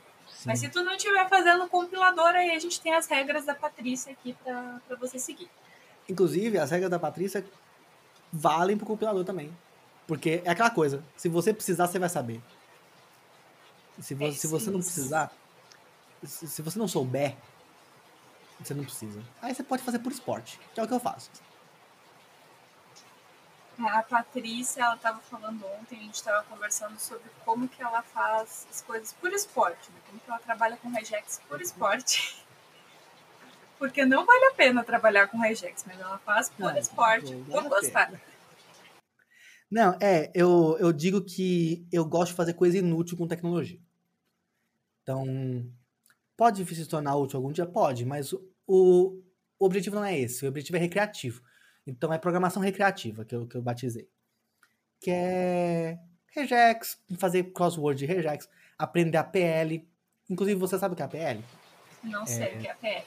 Mas se tu não estiver fazendo o compilador, aí a gente tem as regras da Patrícia aqui para você seguir. Inclusive, as regras da Patrícia valem para o compilador também. Porque é aquela coisa, se você precisar, você vai saber. Se você, é, se você não precisar, se, você não souber, você não precisa. Aí você pode fazer por esporte, que é o que eu faço. É, a Patrícia, ela estava falando ontem, a gente estava conversando sobre como que ela faz as coisas por esporte, né? como que ela trabalha com regex por esporte. Porque não vale a pena trabalhar com regex, mas ela faz por não, esporte, não, por gostar. Não, é, eu, eu digo que eu gosto de fazer coisa inútil com tecnologia. Então, pode se tornar útil algum dia? Pode, mas o, o objetivo não é esse, o objetivo é recreativo. Então é programação recreativa que eu, que eu batizei. Que é regex, fazer crossword de regex, aprender a PL. Inclusive, você sabe o que é a PL? Não sei é... o que é a PL.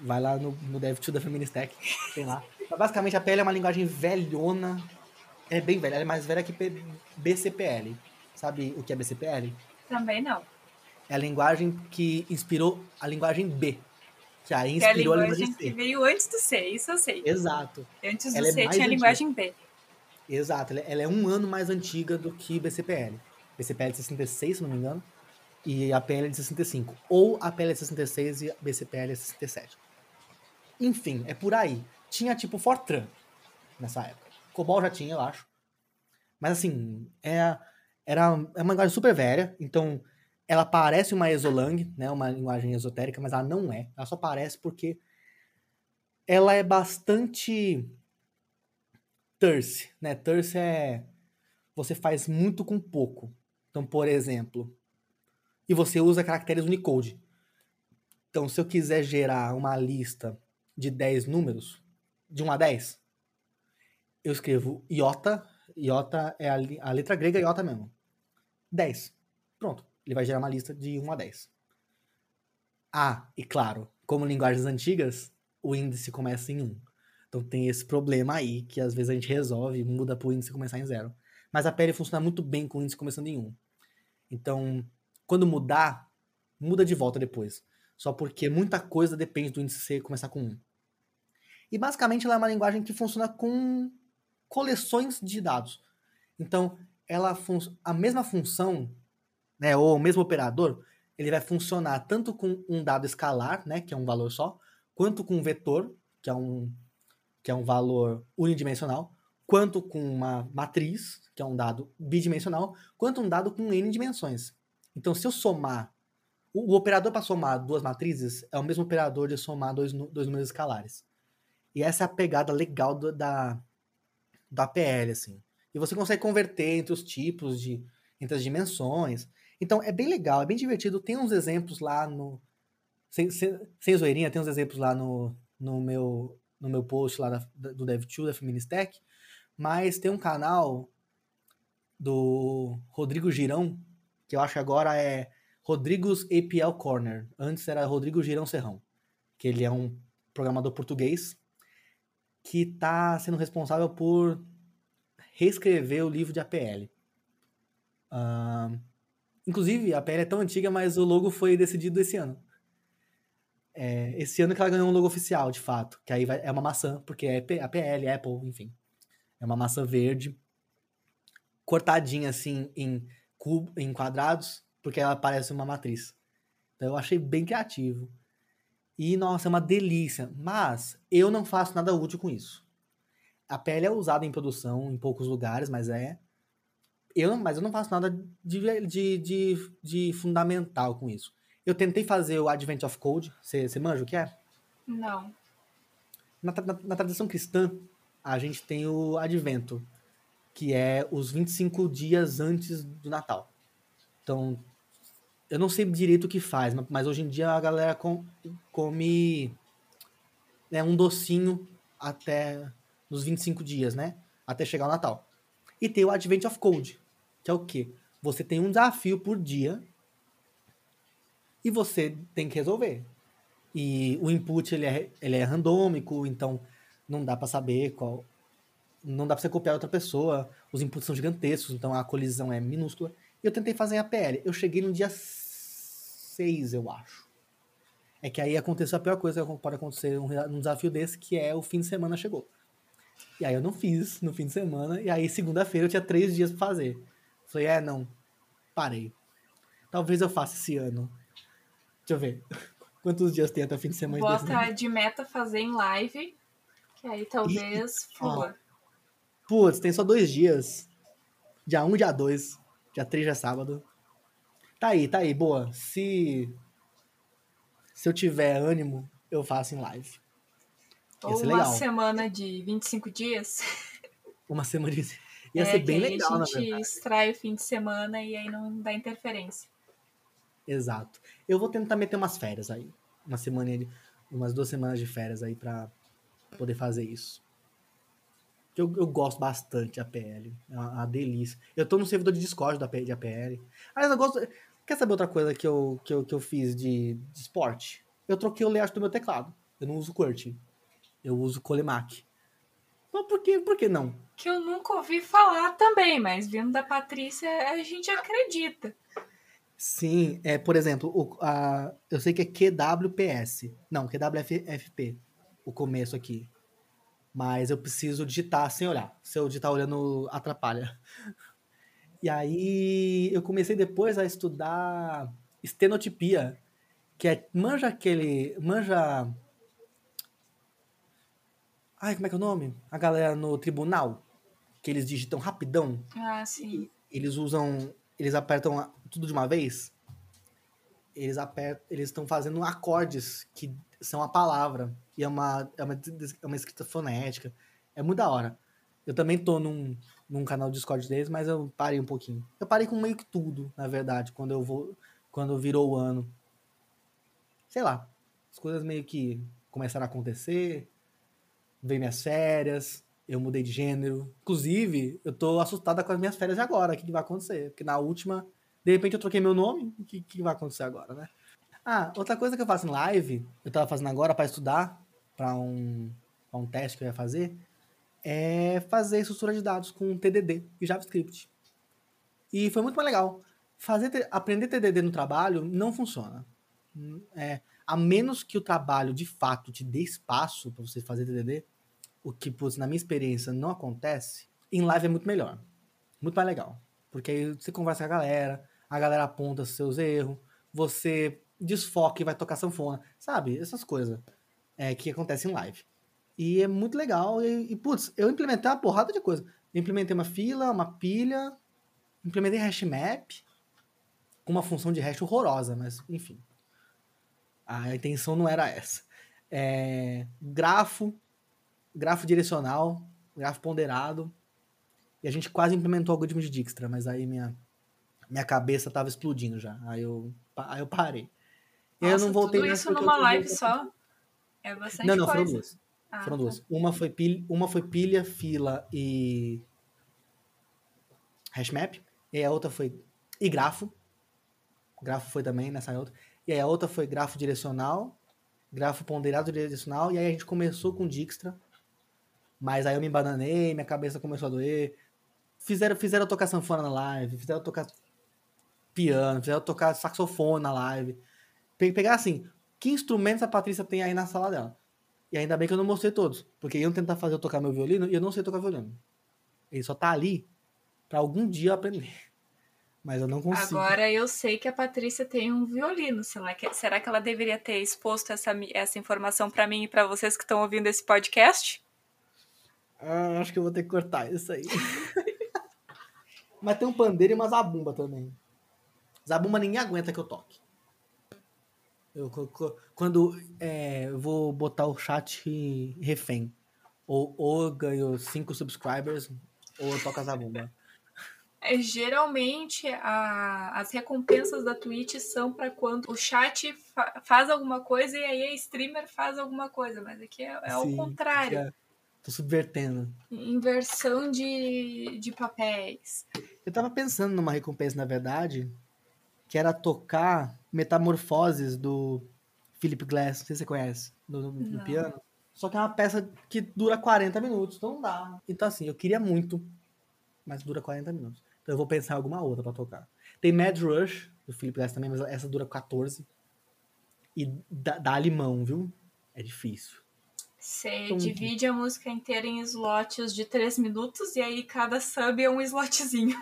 Vai lá no, no DevTool da Feministech, tem lá. Mas, basicamente, a PL é uma linguagem velhona. É bem velha, ela é mais velha que BCPL. Sabe o que é BCPL? Também não. É a linguagem que inspirou a linguagem B, que aí inspirou que a, a linguagem C. veio antes do C, isso eu sei. Exato. Antes do ela C é tinha a linguagem B. Exato, ela é um ano mais antiga do que BCPL. BCPL de 66, se não me engano. e APL de 65. Ou APL de 66 e BCPL de 67. Enfim, é por aí. Tinha tipo Fortran nessa época. Cobol já tinha, eu acho. Mas assim, é, era, é uma linguagem super velha, então ela parece uma Exolang, né, uma linguagem esotérica, mas ela não é. Ela só parece porque ela é bastante terse, né? Terse é você faz muito com pouco. Então, por exemplo, e você usa caracteres Unicode. Então, se eu quiser gerar uma lista de 10 números, de 1 a 10, eu escrevo iota, iota é a, a letra grega iota mesmo. 10. Pronto. Ele vai gerar uma lista de 1 a 10. Ah, e claro, como linguagens antigas, o índice começa em 1. Então tem esse problema aí, que às vezes a gente resolve muda para o índice começar em 0. Mas a pele funciona muito bem com o índice começando em 1. Então, quando mudar, muda de volta depois. Só porque muita coisa depende do índice C começar com 1. E basicamente ela é uma linguagem que funciona com coleções de dados. Então, ela a mesma função, né, ou o mesmo operador, ele vai funcionar tanto com um dado escalar, né, que é um valor só, quanto com um vetor, que é um, que é um valor unidimensional, quanto com uma matriz, que é um dado bidimensional, quanto um dado com n dimensões. Então, se eu somar, o, o operador para somar duas matrizes é o mesmo operador de somar dois, dois números escalares. E essa é a pegada legal do, da, da PL, assim. E você consegue converter entre os tipos de entre as dimensões. Então é bem legal, é bem divertido. Tem uns exemplos lá no sem, sem, sem zoeirinha, tem uns exemplos lá no, no meu no meu post lá da, do Dev2 da Feministech, mas tem um canal do Rodrigo Girão, que eu acho que agora é Rodrigues APL Corner. Antes era Rodrigo Girão Serrão, que ele é um programador português que está sendo responsável por reescrever o livro de APL. Uh, inclusive, a APL é tão antiga, mas o logo foi decidido esse ano. É, esse ano que ela ganhou um logo oficial, de fato. Que aí vai, é uma maçã, porque é APL, Apple, enfim. É uma maçã verde, cortadinha assim em, cubo, em quadrados, porque ela parece uma matriz. Então eu achei bem criativo. E, nossa, é uma delícia. Mas eu não faço nada útil com isso. A pele é usada em produção em poucos lugares, mas é. Eu, mas eu não faço nada de, de, de, de fundamental com isso. Eu tentei fazer o Advent of Code. Você manja o que é? Não. Na, na, na, tradição cristã, a gente tem o Advento, que é os 25 dias antes do Natal. Então, eu não sei direito o que faz, mas hoje em dia a galera com, come né, um docinho até nos 25 dias, né? Até chegar o Natal. E tem o Advent of Code, que é o quê? Você tem um desafio por dia e você tem que resolver. E o input ele é, ele é randômico, então não dá para saber qual. Não dá para você copiar outra pessoa. Os inputs são gigantescos, então a colisão é minúscula. E eu tentei fazer a PL. Eu cheguei no dia 6, eu acho. É que aí aconteceu a pior coisa que pode acontecer num desafio desse, que é o fim de semana chegou. E aí eu não fiz no fim de semana, e aí segunda-feira eu tinha três dias pra fazer. Falei, é, não, parei. Talvez eu faça esse ano. Deixa eu ver. Quantos dias tem até o fim de semana? Bota de meta fazer em live, que aí talvez e, flua. Putz, tem só dois dias. Dia 1 um, dia 2. Dia 3 já é sábado. Tá aí, tá aí, boa. Se se eu tiver ânimo, eu faço em live. Ou uma semana de 25 dias. Uma semana de. Ia é, ser bem legal, na verdade. A gente extrai o fim de semana e aí não dá interferência. Exato. Eu vou tentar meter umas férias aí. Uma semana, umas duas semanas de férias aí pra poder fazer isso. Eu, eu gosto bastante da APL. É uma, uma, delícia. Eu tô no servidor de Discord da, de APL. Aliás, eu gosto. Quer saber outra coisa que eu, que eu, que eu fiz de, de esporte? Eu troquei o layout do meu teclado. Eu não uso QWERTY. Eu uso Colemac. Mas por que, por que não? Que eu nunca ouvi falar também, mas vindo da Patrícia, a gente acredita. Sim, é, por exemplo, o, a, eu sei que é QWPS. Não, QWFP. O começo aqui. Mas eu preciso digitar sem olhar. Se eu digitar olhando, atrapalha. E aí eu comecei depois a estudar estenotipia, que é, manja aquele, manja... Ai, como é que é o nome? A galera no tribunal, que eles digitam rapidão. Ah, sim. Eles usam, eles apertam tudo de uma vez. Eles apertam, eles estão fazendo acordes que são a palavra. E é uma, é uma, é uma escrita fonética. É muito da hora. Eu também tô num, num canal de Discord deles, mas eu parei um pouquinho. Eu parei com meio que tudo, na verdade, quando eu vou. Quando virou o ano. Sei lá. As coisas meio que começaram a acontecer. Veio minhas férias. Eu mudei de gênero. Inclusive, eu tô assustada com as minhas férias agora. O que, que vai acontecer? Porque na última, de repente eu troquei meu nome. O que, que vai acontecer agora, né? Ah, outra coisa que eu faço em live, eu tava fazendo agora para estudar, para um, um teste que eu ia fazer, é fazer estrutura de dados com TDD e JavaScript. E foi muito mais legal. Fazer, aprender TDD no trabalho não funciona. É, a menos que o trabalho de fato te dê espaço para você fazer TDD, o que, putz, na minha experiência, não acontece, em live é muito melhor. Muito mais legal. Porque aí você conversa com a galera, a galera aponta seus erros, você desfoca e vai tocar sanfona, sabe? Essas coisas é, que acontecem em live. E é muito legal. E, e, putz, eu implementei uma porrada de coisa. Eu implementei uma fila, uma pilha, implementei hash map, com uma função de hash horrorosa, mas enfim. A intenção não era essa. É, grafo, grafo direcional, grafo ponderado. E a gente quase implementou o algoritmo de Dijkstra, mas aí minha, minha cabeça tava explodindo já. Aí eu, aí eu parei. Nossa, eu não voltei tudo isso numa live só? É bastante Não, não, coisa. foram duas. Ah, foram tá. duas. Uma foi, pilha, uma foi pilha, fila e hashmap. E a outra foi e grafo. grafo foi também nessa outra. E aí a outra foi grafo direcional, grafo ponderado direcional. E aí a gente começou com Dijkstra. Mas aí eu me embananei, minha cabeça começou a doer. Fizeram, fizeram tocar sanfona na live, fizeram tocar piano, fizeram tocar saxofone na live. Pegar assim, que instrumentos a Patrícia tem aí na sala dela? E ainda bem que eu não mostrei todos, porque iam tentar fazer eu tocar meu violino e eu não sei tocar violino. Ele só tá ali para algum dia eu aprender. Mas eu não consigo. Agora eu sei que a Patrícia tem um violino. Será que, será que ela deveria ter exposto essa, essa informação para mim e para vocês que estão ouvindo esse podcast? Ah, acho que eu vou ter que cortar isso aí. Mas tem um pandeiro e uma zabumba também. Zabumba ninguém aguenta que eu toque. Eu, quando é, eu vou botar o chat refém. Ou, ou ganho 5 subscribers, ou eu toco a zabumba. É, geralmente a, as recompensas da Twitch são para quando o chat fa faz alguma coisa e aí a streamer faz alguma coisa, mas aqui é, é Sim, o contrário. É, tô subvertendo. Inversão de, de papéis. Eu tava pensando numa recompensa, na verdade, que era tocar Metamorfoses do Philip Glass, não sei se você conhece, no, no piano. Só que é uma peça que dura 40 minutos, então não dá. Então, assim, eu queria muito, mas dura 40 minutos. Então eu vou pensar em alguma outra para tocar. Tem Mad Rush, do Philip Glass também, mas essa dura 14. E dá, dá limão, viu? É difícil. Você divide a música inteira em slots de 3 minutos e aí cada sub é um slotzinho.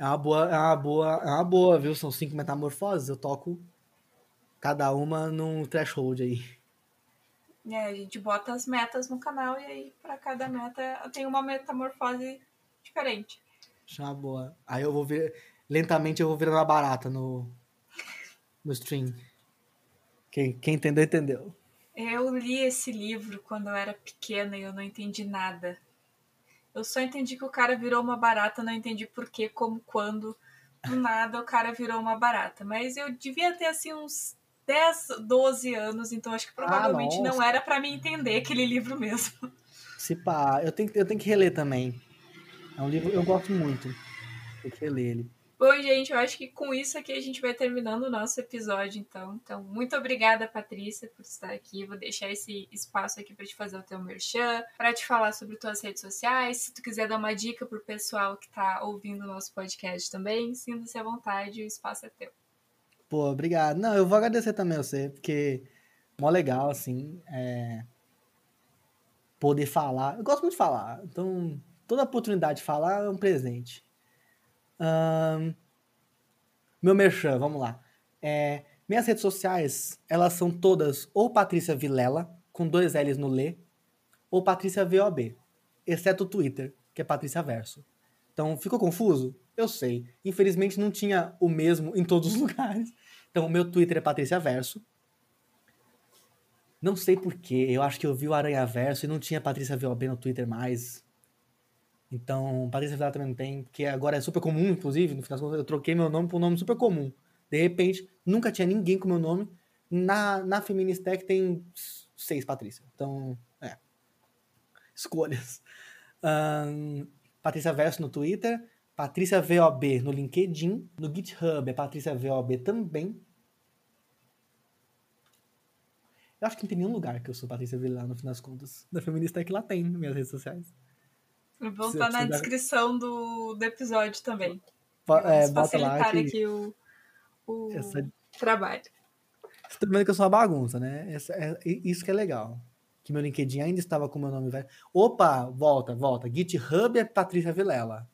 É uma boa, é uma boa, é uma boa, viu? São cinco metamorfoses, eu toco cada uma num threshold aí. É, a gente bota as metas no canal e aí para cada meta tem uma metamorfose diferente. Acho uma boa. Aí eu vou ver. Lentamente eu vou virando uma barata no, no stream. Quem, quem entendeu, entendeu. Eu li esse livro quando eu era pequena e eu não entendi nada. Eu só entendi que o cara virou uma barata, não entendi por que, como, quando. Do nada o cara virou uma barata. Mas eu devia ter assim uns 10, 12 anos, então acho que provavelmente ah, não era para mim entender aquele livro mesmo. Se pá, eu tenho, eu tenho que reler também. É um livro que eu gosto muito. Tem que reler ele. Bom, gente, eu acho que com isso aqui a gente vai terminando o nosso episódio, então. Então, muito obrigada, Patrícia, por estar aqui. Vou deixar esse espaço aqui para te fazer o teu merchan, para te falar sobre tuas redes sociais. Se tu quiser dar uma dica pro pessoal que tá ouvindo o nosso podcast também, sinta-se à vontade, o espaço é teu. Pô, obrigado. Não, eu vou agradecer também a você, porque mó legal, assim, é... poder falar. Eu gosto muito de falar, então toda oportunidade de falar é um presente. Um, meu merchan, vamos lá. É, minhas redes sociais, elas são todas ou Patrícia Vilela, com dois L's no Lê, ou Patrícia VOB, exceto o Twitter, que é Patrícia Verso. Então, ficou confuso? Eu sei. Infelizmente não tinha o mesmo em todos os lugares. Então, o meu Twitter é Patrícia Verso. Não sei porquê, eu acho que eu vi o Aranha Verso e não tinha Patrícia VOB no Twitter mais. Então, Patrícia Vilela também não tem, porque agora é super comum, inclusive, no final das contas, eu troquei meu nome por um nome super comum. De repente, nunca tinha ninguém com meu nome. Na, na Feministec tem seis Patrícia. Então, é. Escolhas. Um, Patrícia Verso no Twitter, Patrícia VOB no LinkedIn, no GitHub é Patrícia VOB também. Eu acho que não tem nenhum lugar que eu sou Patrícia Vilela, no fim das contas. Da Feministec lá tem, minhas redes sociais. Vou estar na descrição do, do episódio também. É, bota lá que... aqui o, o Essa... trabalho. Você tá vendo que eu sou uma bagunça, né? Essa, é, isso que é legal. Que meu LinkedIn ainda estava com meu nome velho. Opa, volta, volta. GitHub é Patrícia Vilela.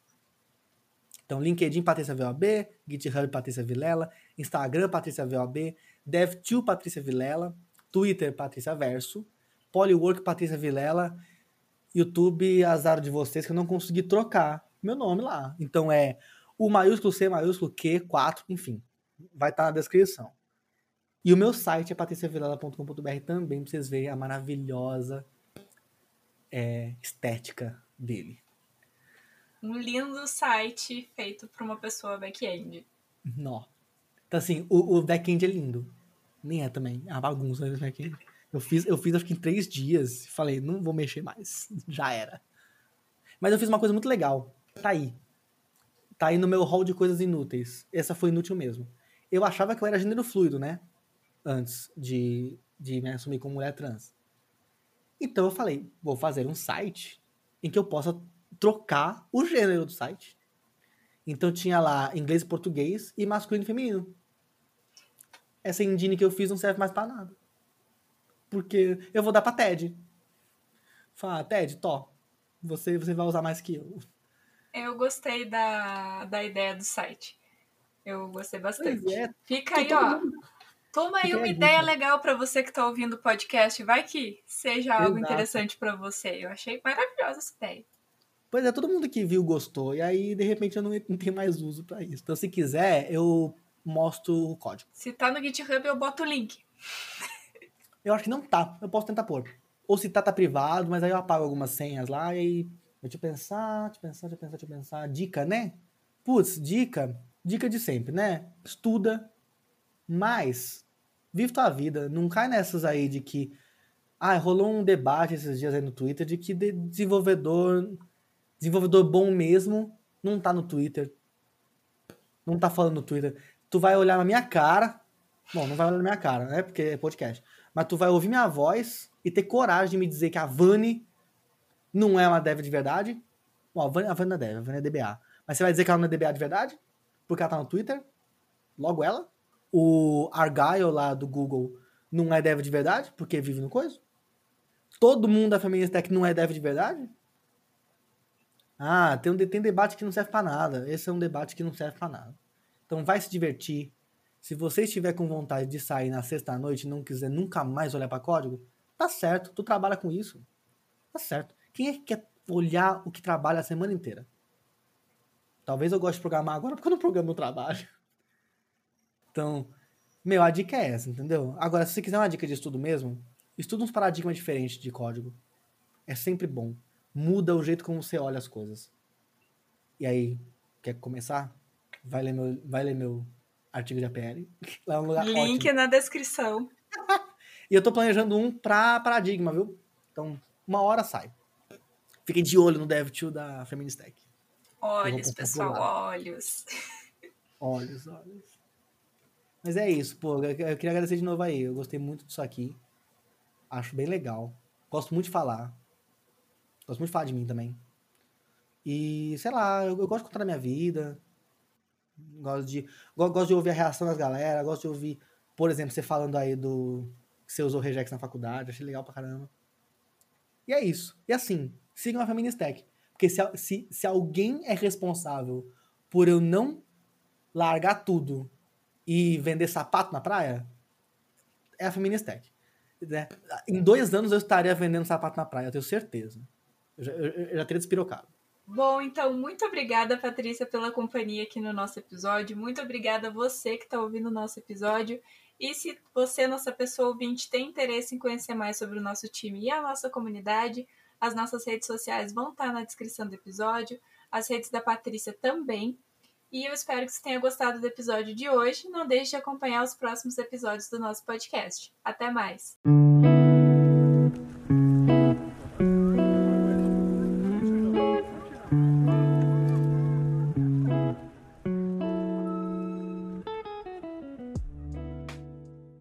Então, LinkedIn Patrícia VOB, GitHub Patrícia Vilela, Instagram Patrícia VOB, Dev2 Patrícia Vilela, Twitter Patrícia Verso, Polywork Patrícia Vilela, YouTube azar de vocês que eu não consegui trocar meu nome lá. Então é o maiúsculo C maiúsculo Q 4, enfim vai estar tá na descrição. E o meu site é patriciavilala.com.br também, pra vocês verem a maravilhosa é, estética dele. Um lindo site feito por uma pessoa back-end. Nó. Então, assim, o, o back-end é lindo. Nem é também. É uma bagunça o back-end. Eu fiz, eu fiz acho que em três dias. Falei, não vou mexer mais. Já era. Mas eu fiz uma coisa muito legal. Tá aí. Tá aí no meu hall de coisas inúteis. Essa foi inútil mesmo eu achava que eu era gênero fluido, né? Antes de, de me assumir como mulher trans. Então eu falei, vou fazer um site em que eu possa trocar o gênero do site. Então tinha lá inglês e português e masculino e feminino. Essa engine que eu fiz não serve mais para nada. Porque eu vou dar pra TED. Falar, Ted, to, você, você vai usar mais que eu. Eu gostei da, da ideia do site. Eu gostei bastante. É. Fica aí, ó. Toma aí uma ideia legal para você que está ouvindo o podcast. Vai que seja algo Exato. interessante para você. Eu achei maravilhosa essa ideia. Pois é, todo mundo que viu gostou. E aí, de repente, eu não, não tenho mais uso para isso. Então, se quiser, eu mostro o código. Se tá no GitHub, eu boto o link. Eu acho que não tá. Eu posso tentar pôr. Ou se tá, tá privado, mas aí eu apago algumas senhas lá e aí. Deixa eu pensar, deixa eu pensar, deixa eu pensar, deixa eu pensar. Dica, né? Putz, dica dica de sempre, né? Estuda, mas vive tua vida. Não cai nessas aí de que. Ah, rolou um debate esses dias aí no Twitter de que desenvolvedor. Desenvolvedor bom mesmo não tá no Twitter. Não tá falando no Twitter. Tu vai olhar na minha cara. Bom, não vai olhar na minha cara, né? Porque é podcast. Mas tu vai ouvir minha voz e ter coragem de me dizer que a Vani não é uma dev de verdade. Bom, a Vani, a Vani não é dev, a Vani é DBA. Mas você vai dizer que ela não é DBA de verdade? porque ela tá no Twitter, logo ela. O Argyle lá do Google não é dev de verdade, porque vive no coisa. Todo mundo da Feminist Tech não é dev de verdade? Ah, tem, um, tem debate que não serve para nada. Esse é um debate que não serve para nada. Então vai se divertir. Se você estiver com vontade de sair na sexta-noite e não quiser nunca mais olhar para código, tá certo, tu trabalha com isso. Tá certo. Quem é que quer olhar o que trabalha a semana inteira? Talvez eu goste de programar agora porque eu não programo no trabalho. Então, meu, a dica é essa, entendeu? Agora, se você quiser uma dica de estudo mesmo, estuda uns paradigmas diferentes de código. É sempre bom. Muda o jeito como você olha as coisas. E aí, quer começar? Vai ler meu, vai ler meu artigo de APL. Lá é um lugar Link ótimo. na descrição. e eu tô planejando um pra paradigma, viu? Então, uma hora sai. Fiquem de olho no DevTool da Feministech. Olhos, pessoal, olhos. Olhos, olhos. Mas é isso, pô. Eu queria agradecer de novo aí. Eu gostei muito disso aqui. Acho bem legal. Gosto muito de falar. Gosto muito de falar de mim também. E, sei lá, eu, eu gosto de contar a minha vida. Gosto de, gosto de ouvir a reação das galera. Gosto de ouvir, por exemplo, você falando aí do que você usou Regex na faculdade. Achei legal pra caramba. E é isso. E assim, sigam a Feministech. Porque se, se, se alguém é responsável por eu não largar tudo e vender sapato na praia, é a Feministec. Né? Em dois anos eu estaria vendendo sapato na praia, eu tenho certeza. Eu já, eu, eu já teria despirocado. Bom, então, muito obrigada, Patrícia, pela companhia aqui no nosso episódio. Muito obrigada a você que está ouvindo o nosso episódio. E se você, nossa pessoa ouvinte, tem interesse em conhecer mais sobre o nosso time e a nossa comunidade, as nossas redes sociais vão estar na descrição do episódio, as redes da Patrícia também. E eu espero que você tenha gostado do episódio de hoje. Não deixe de acompanhar os próximos episódios do nosso podcast. Até mais!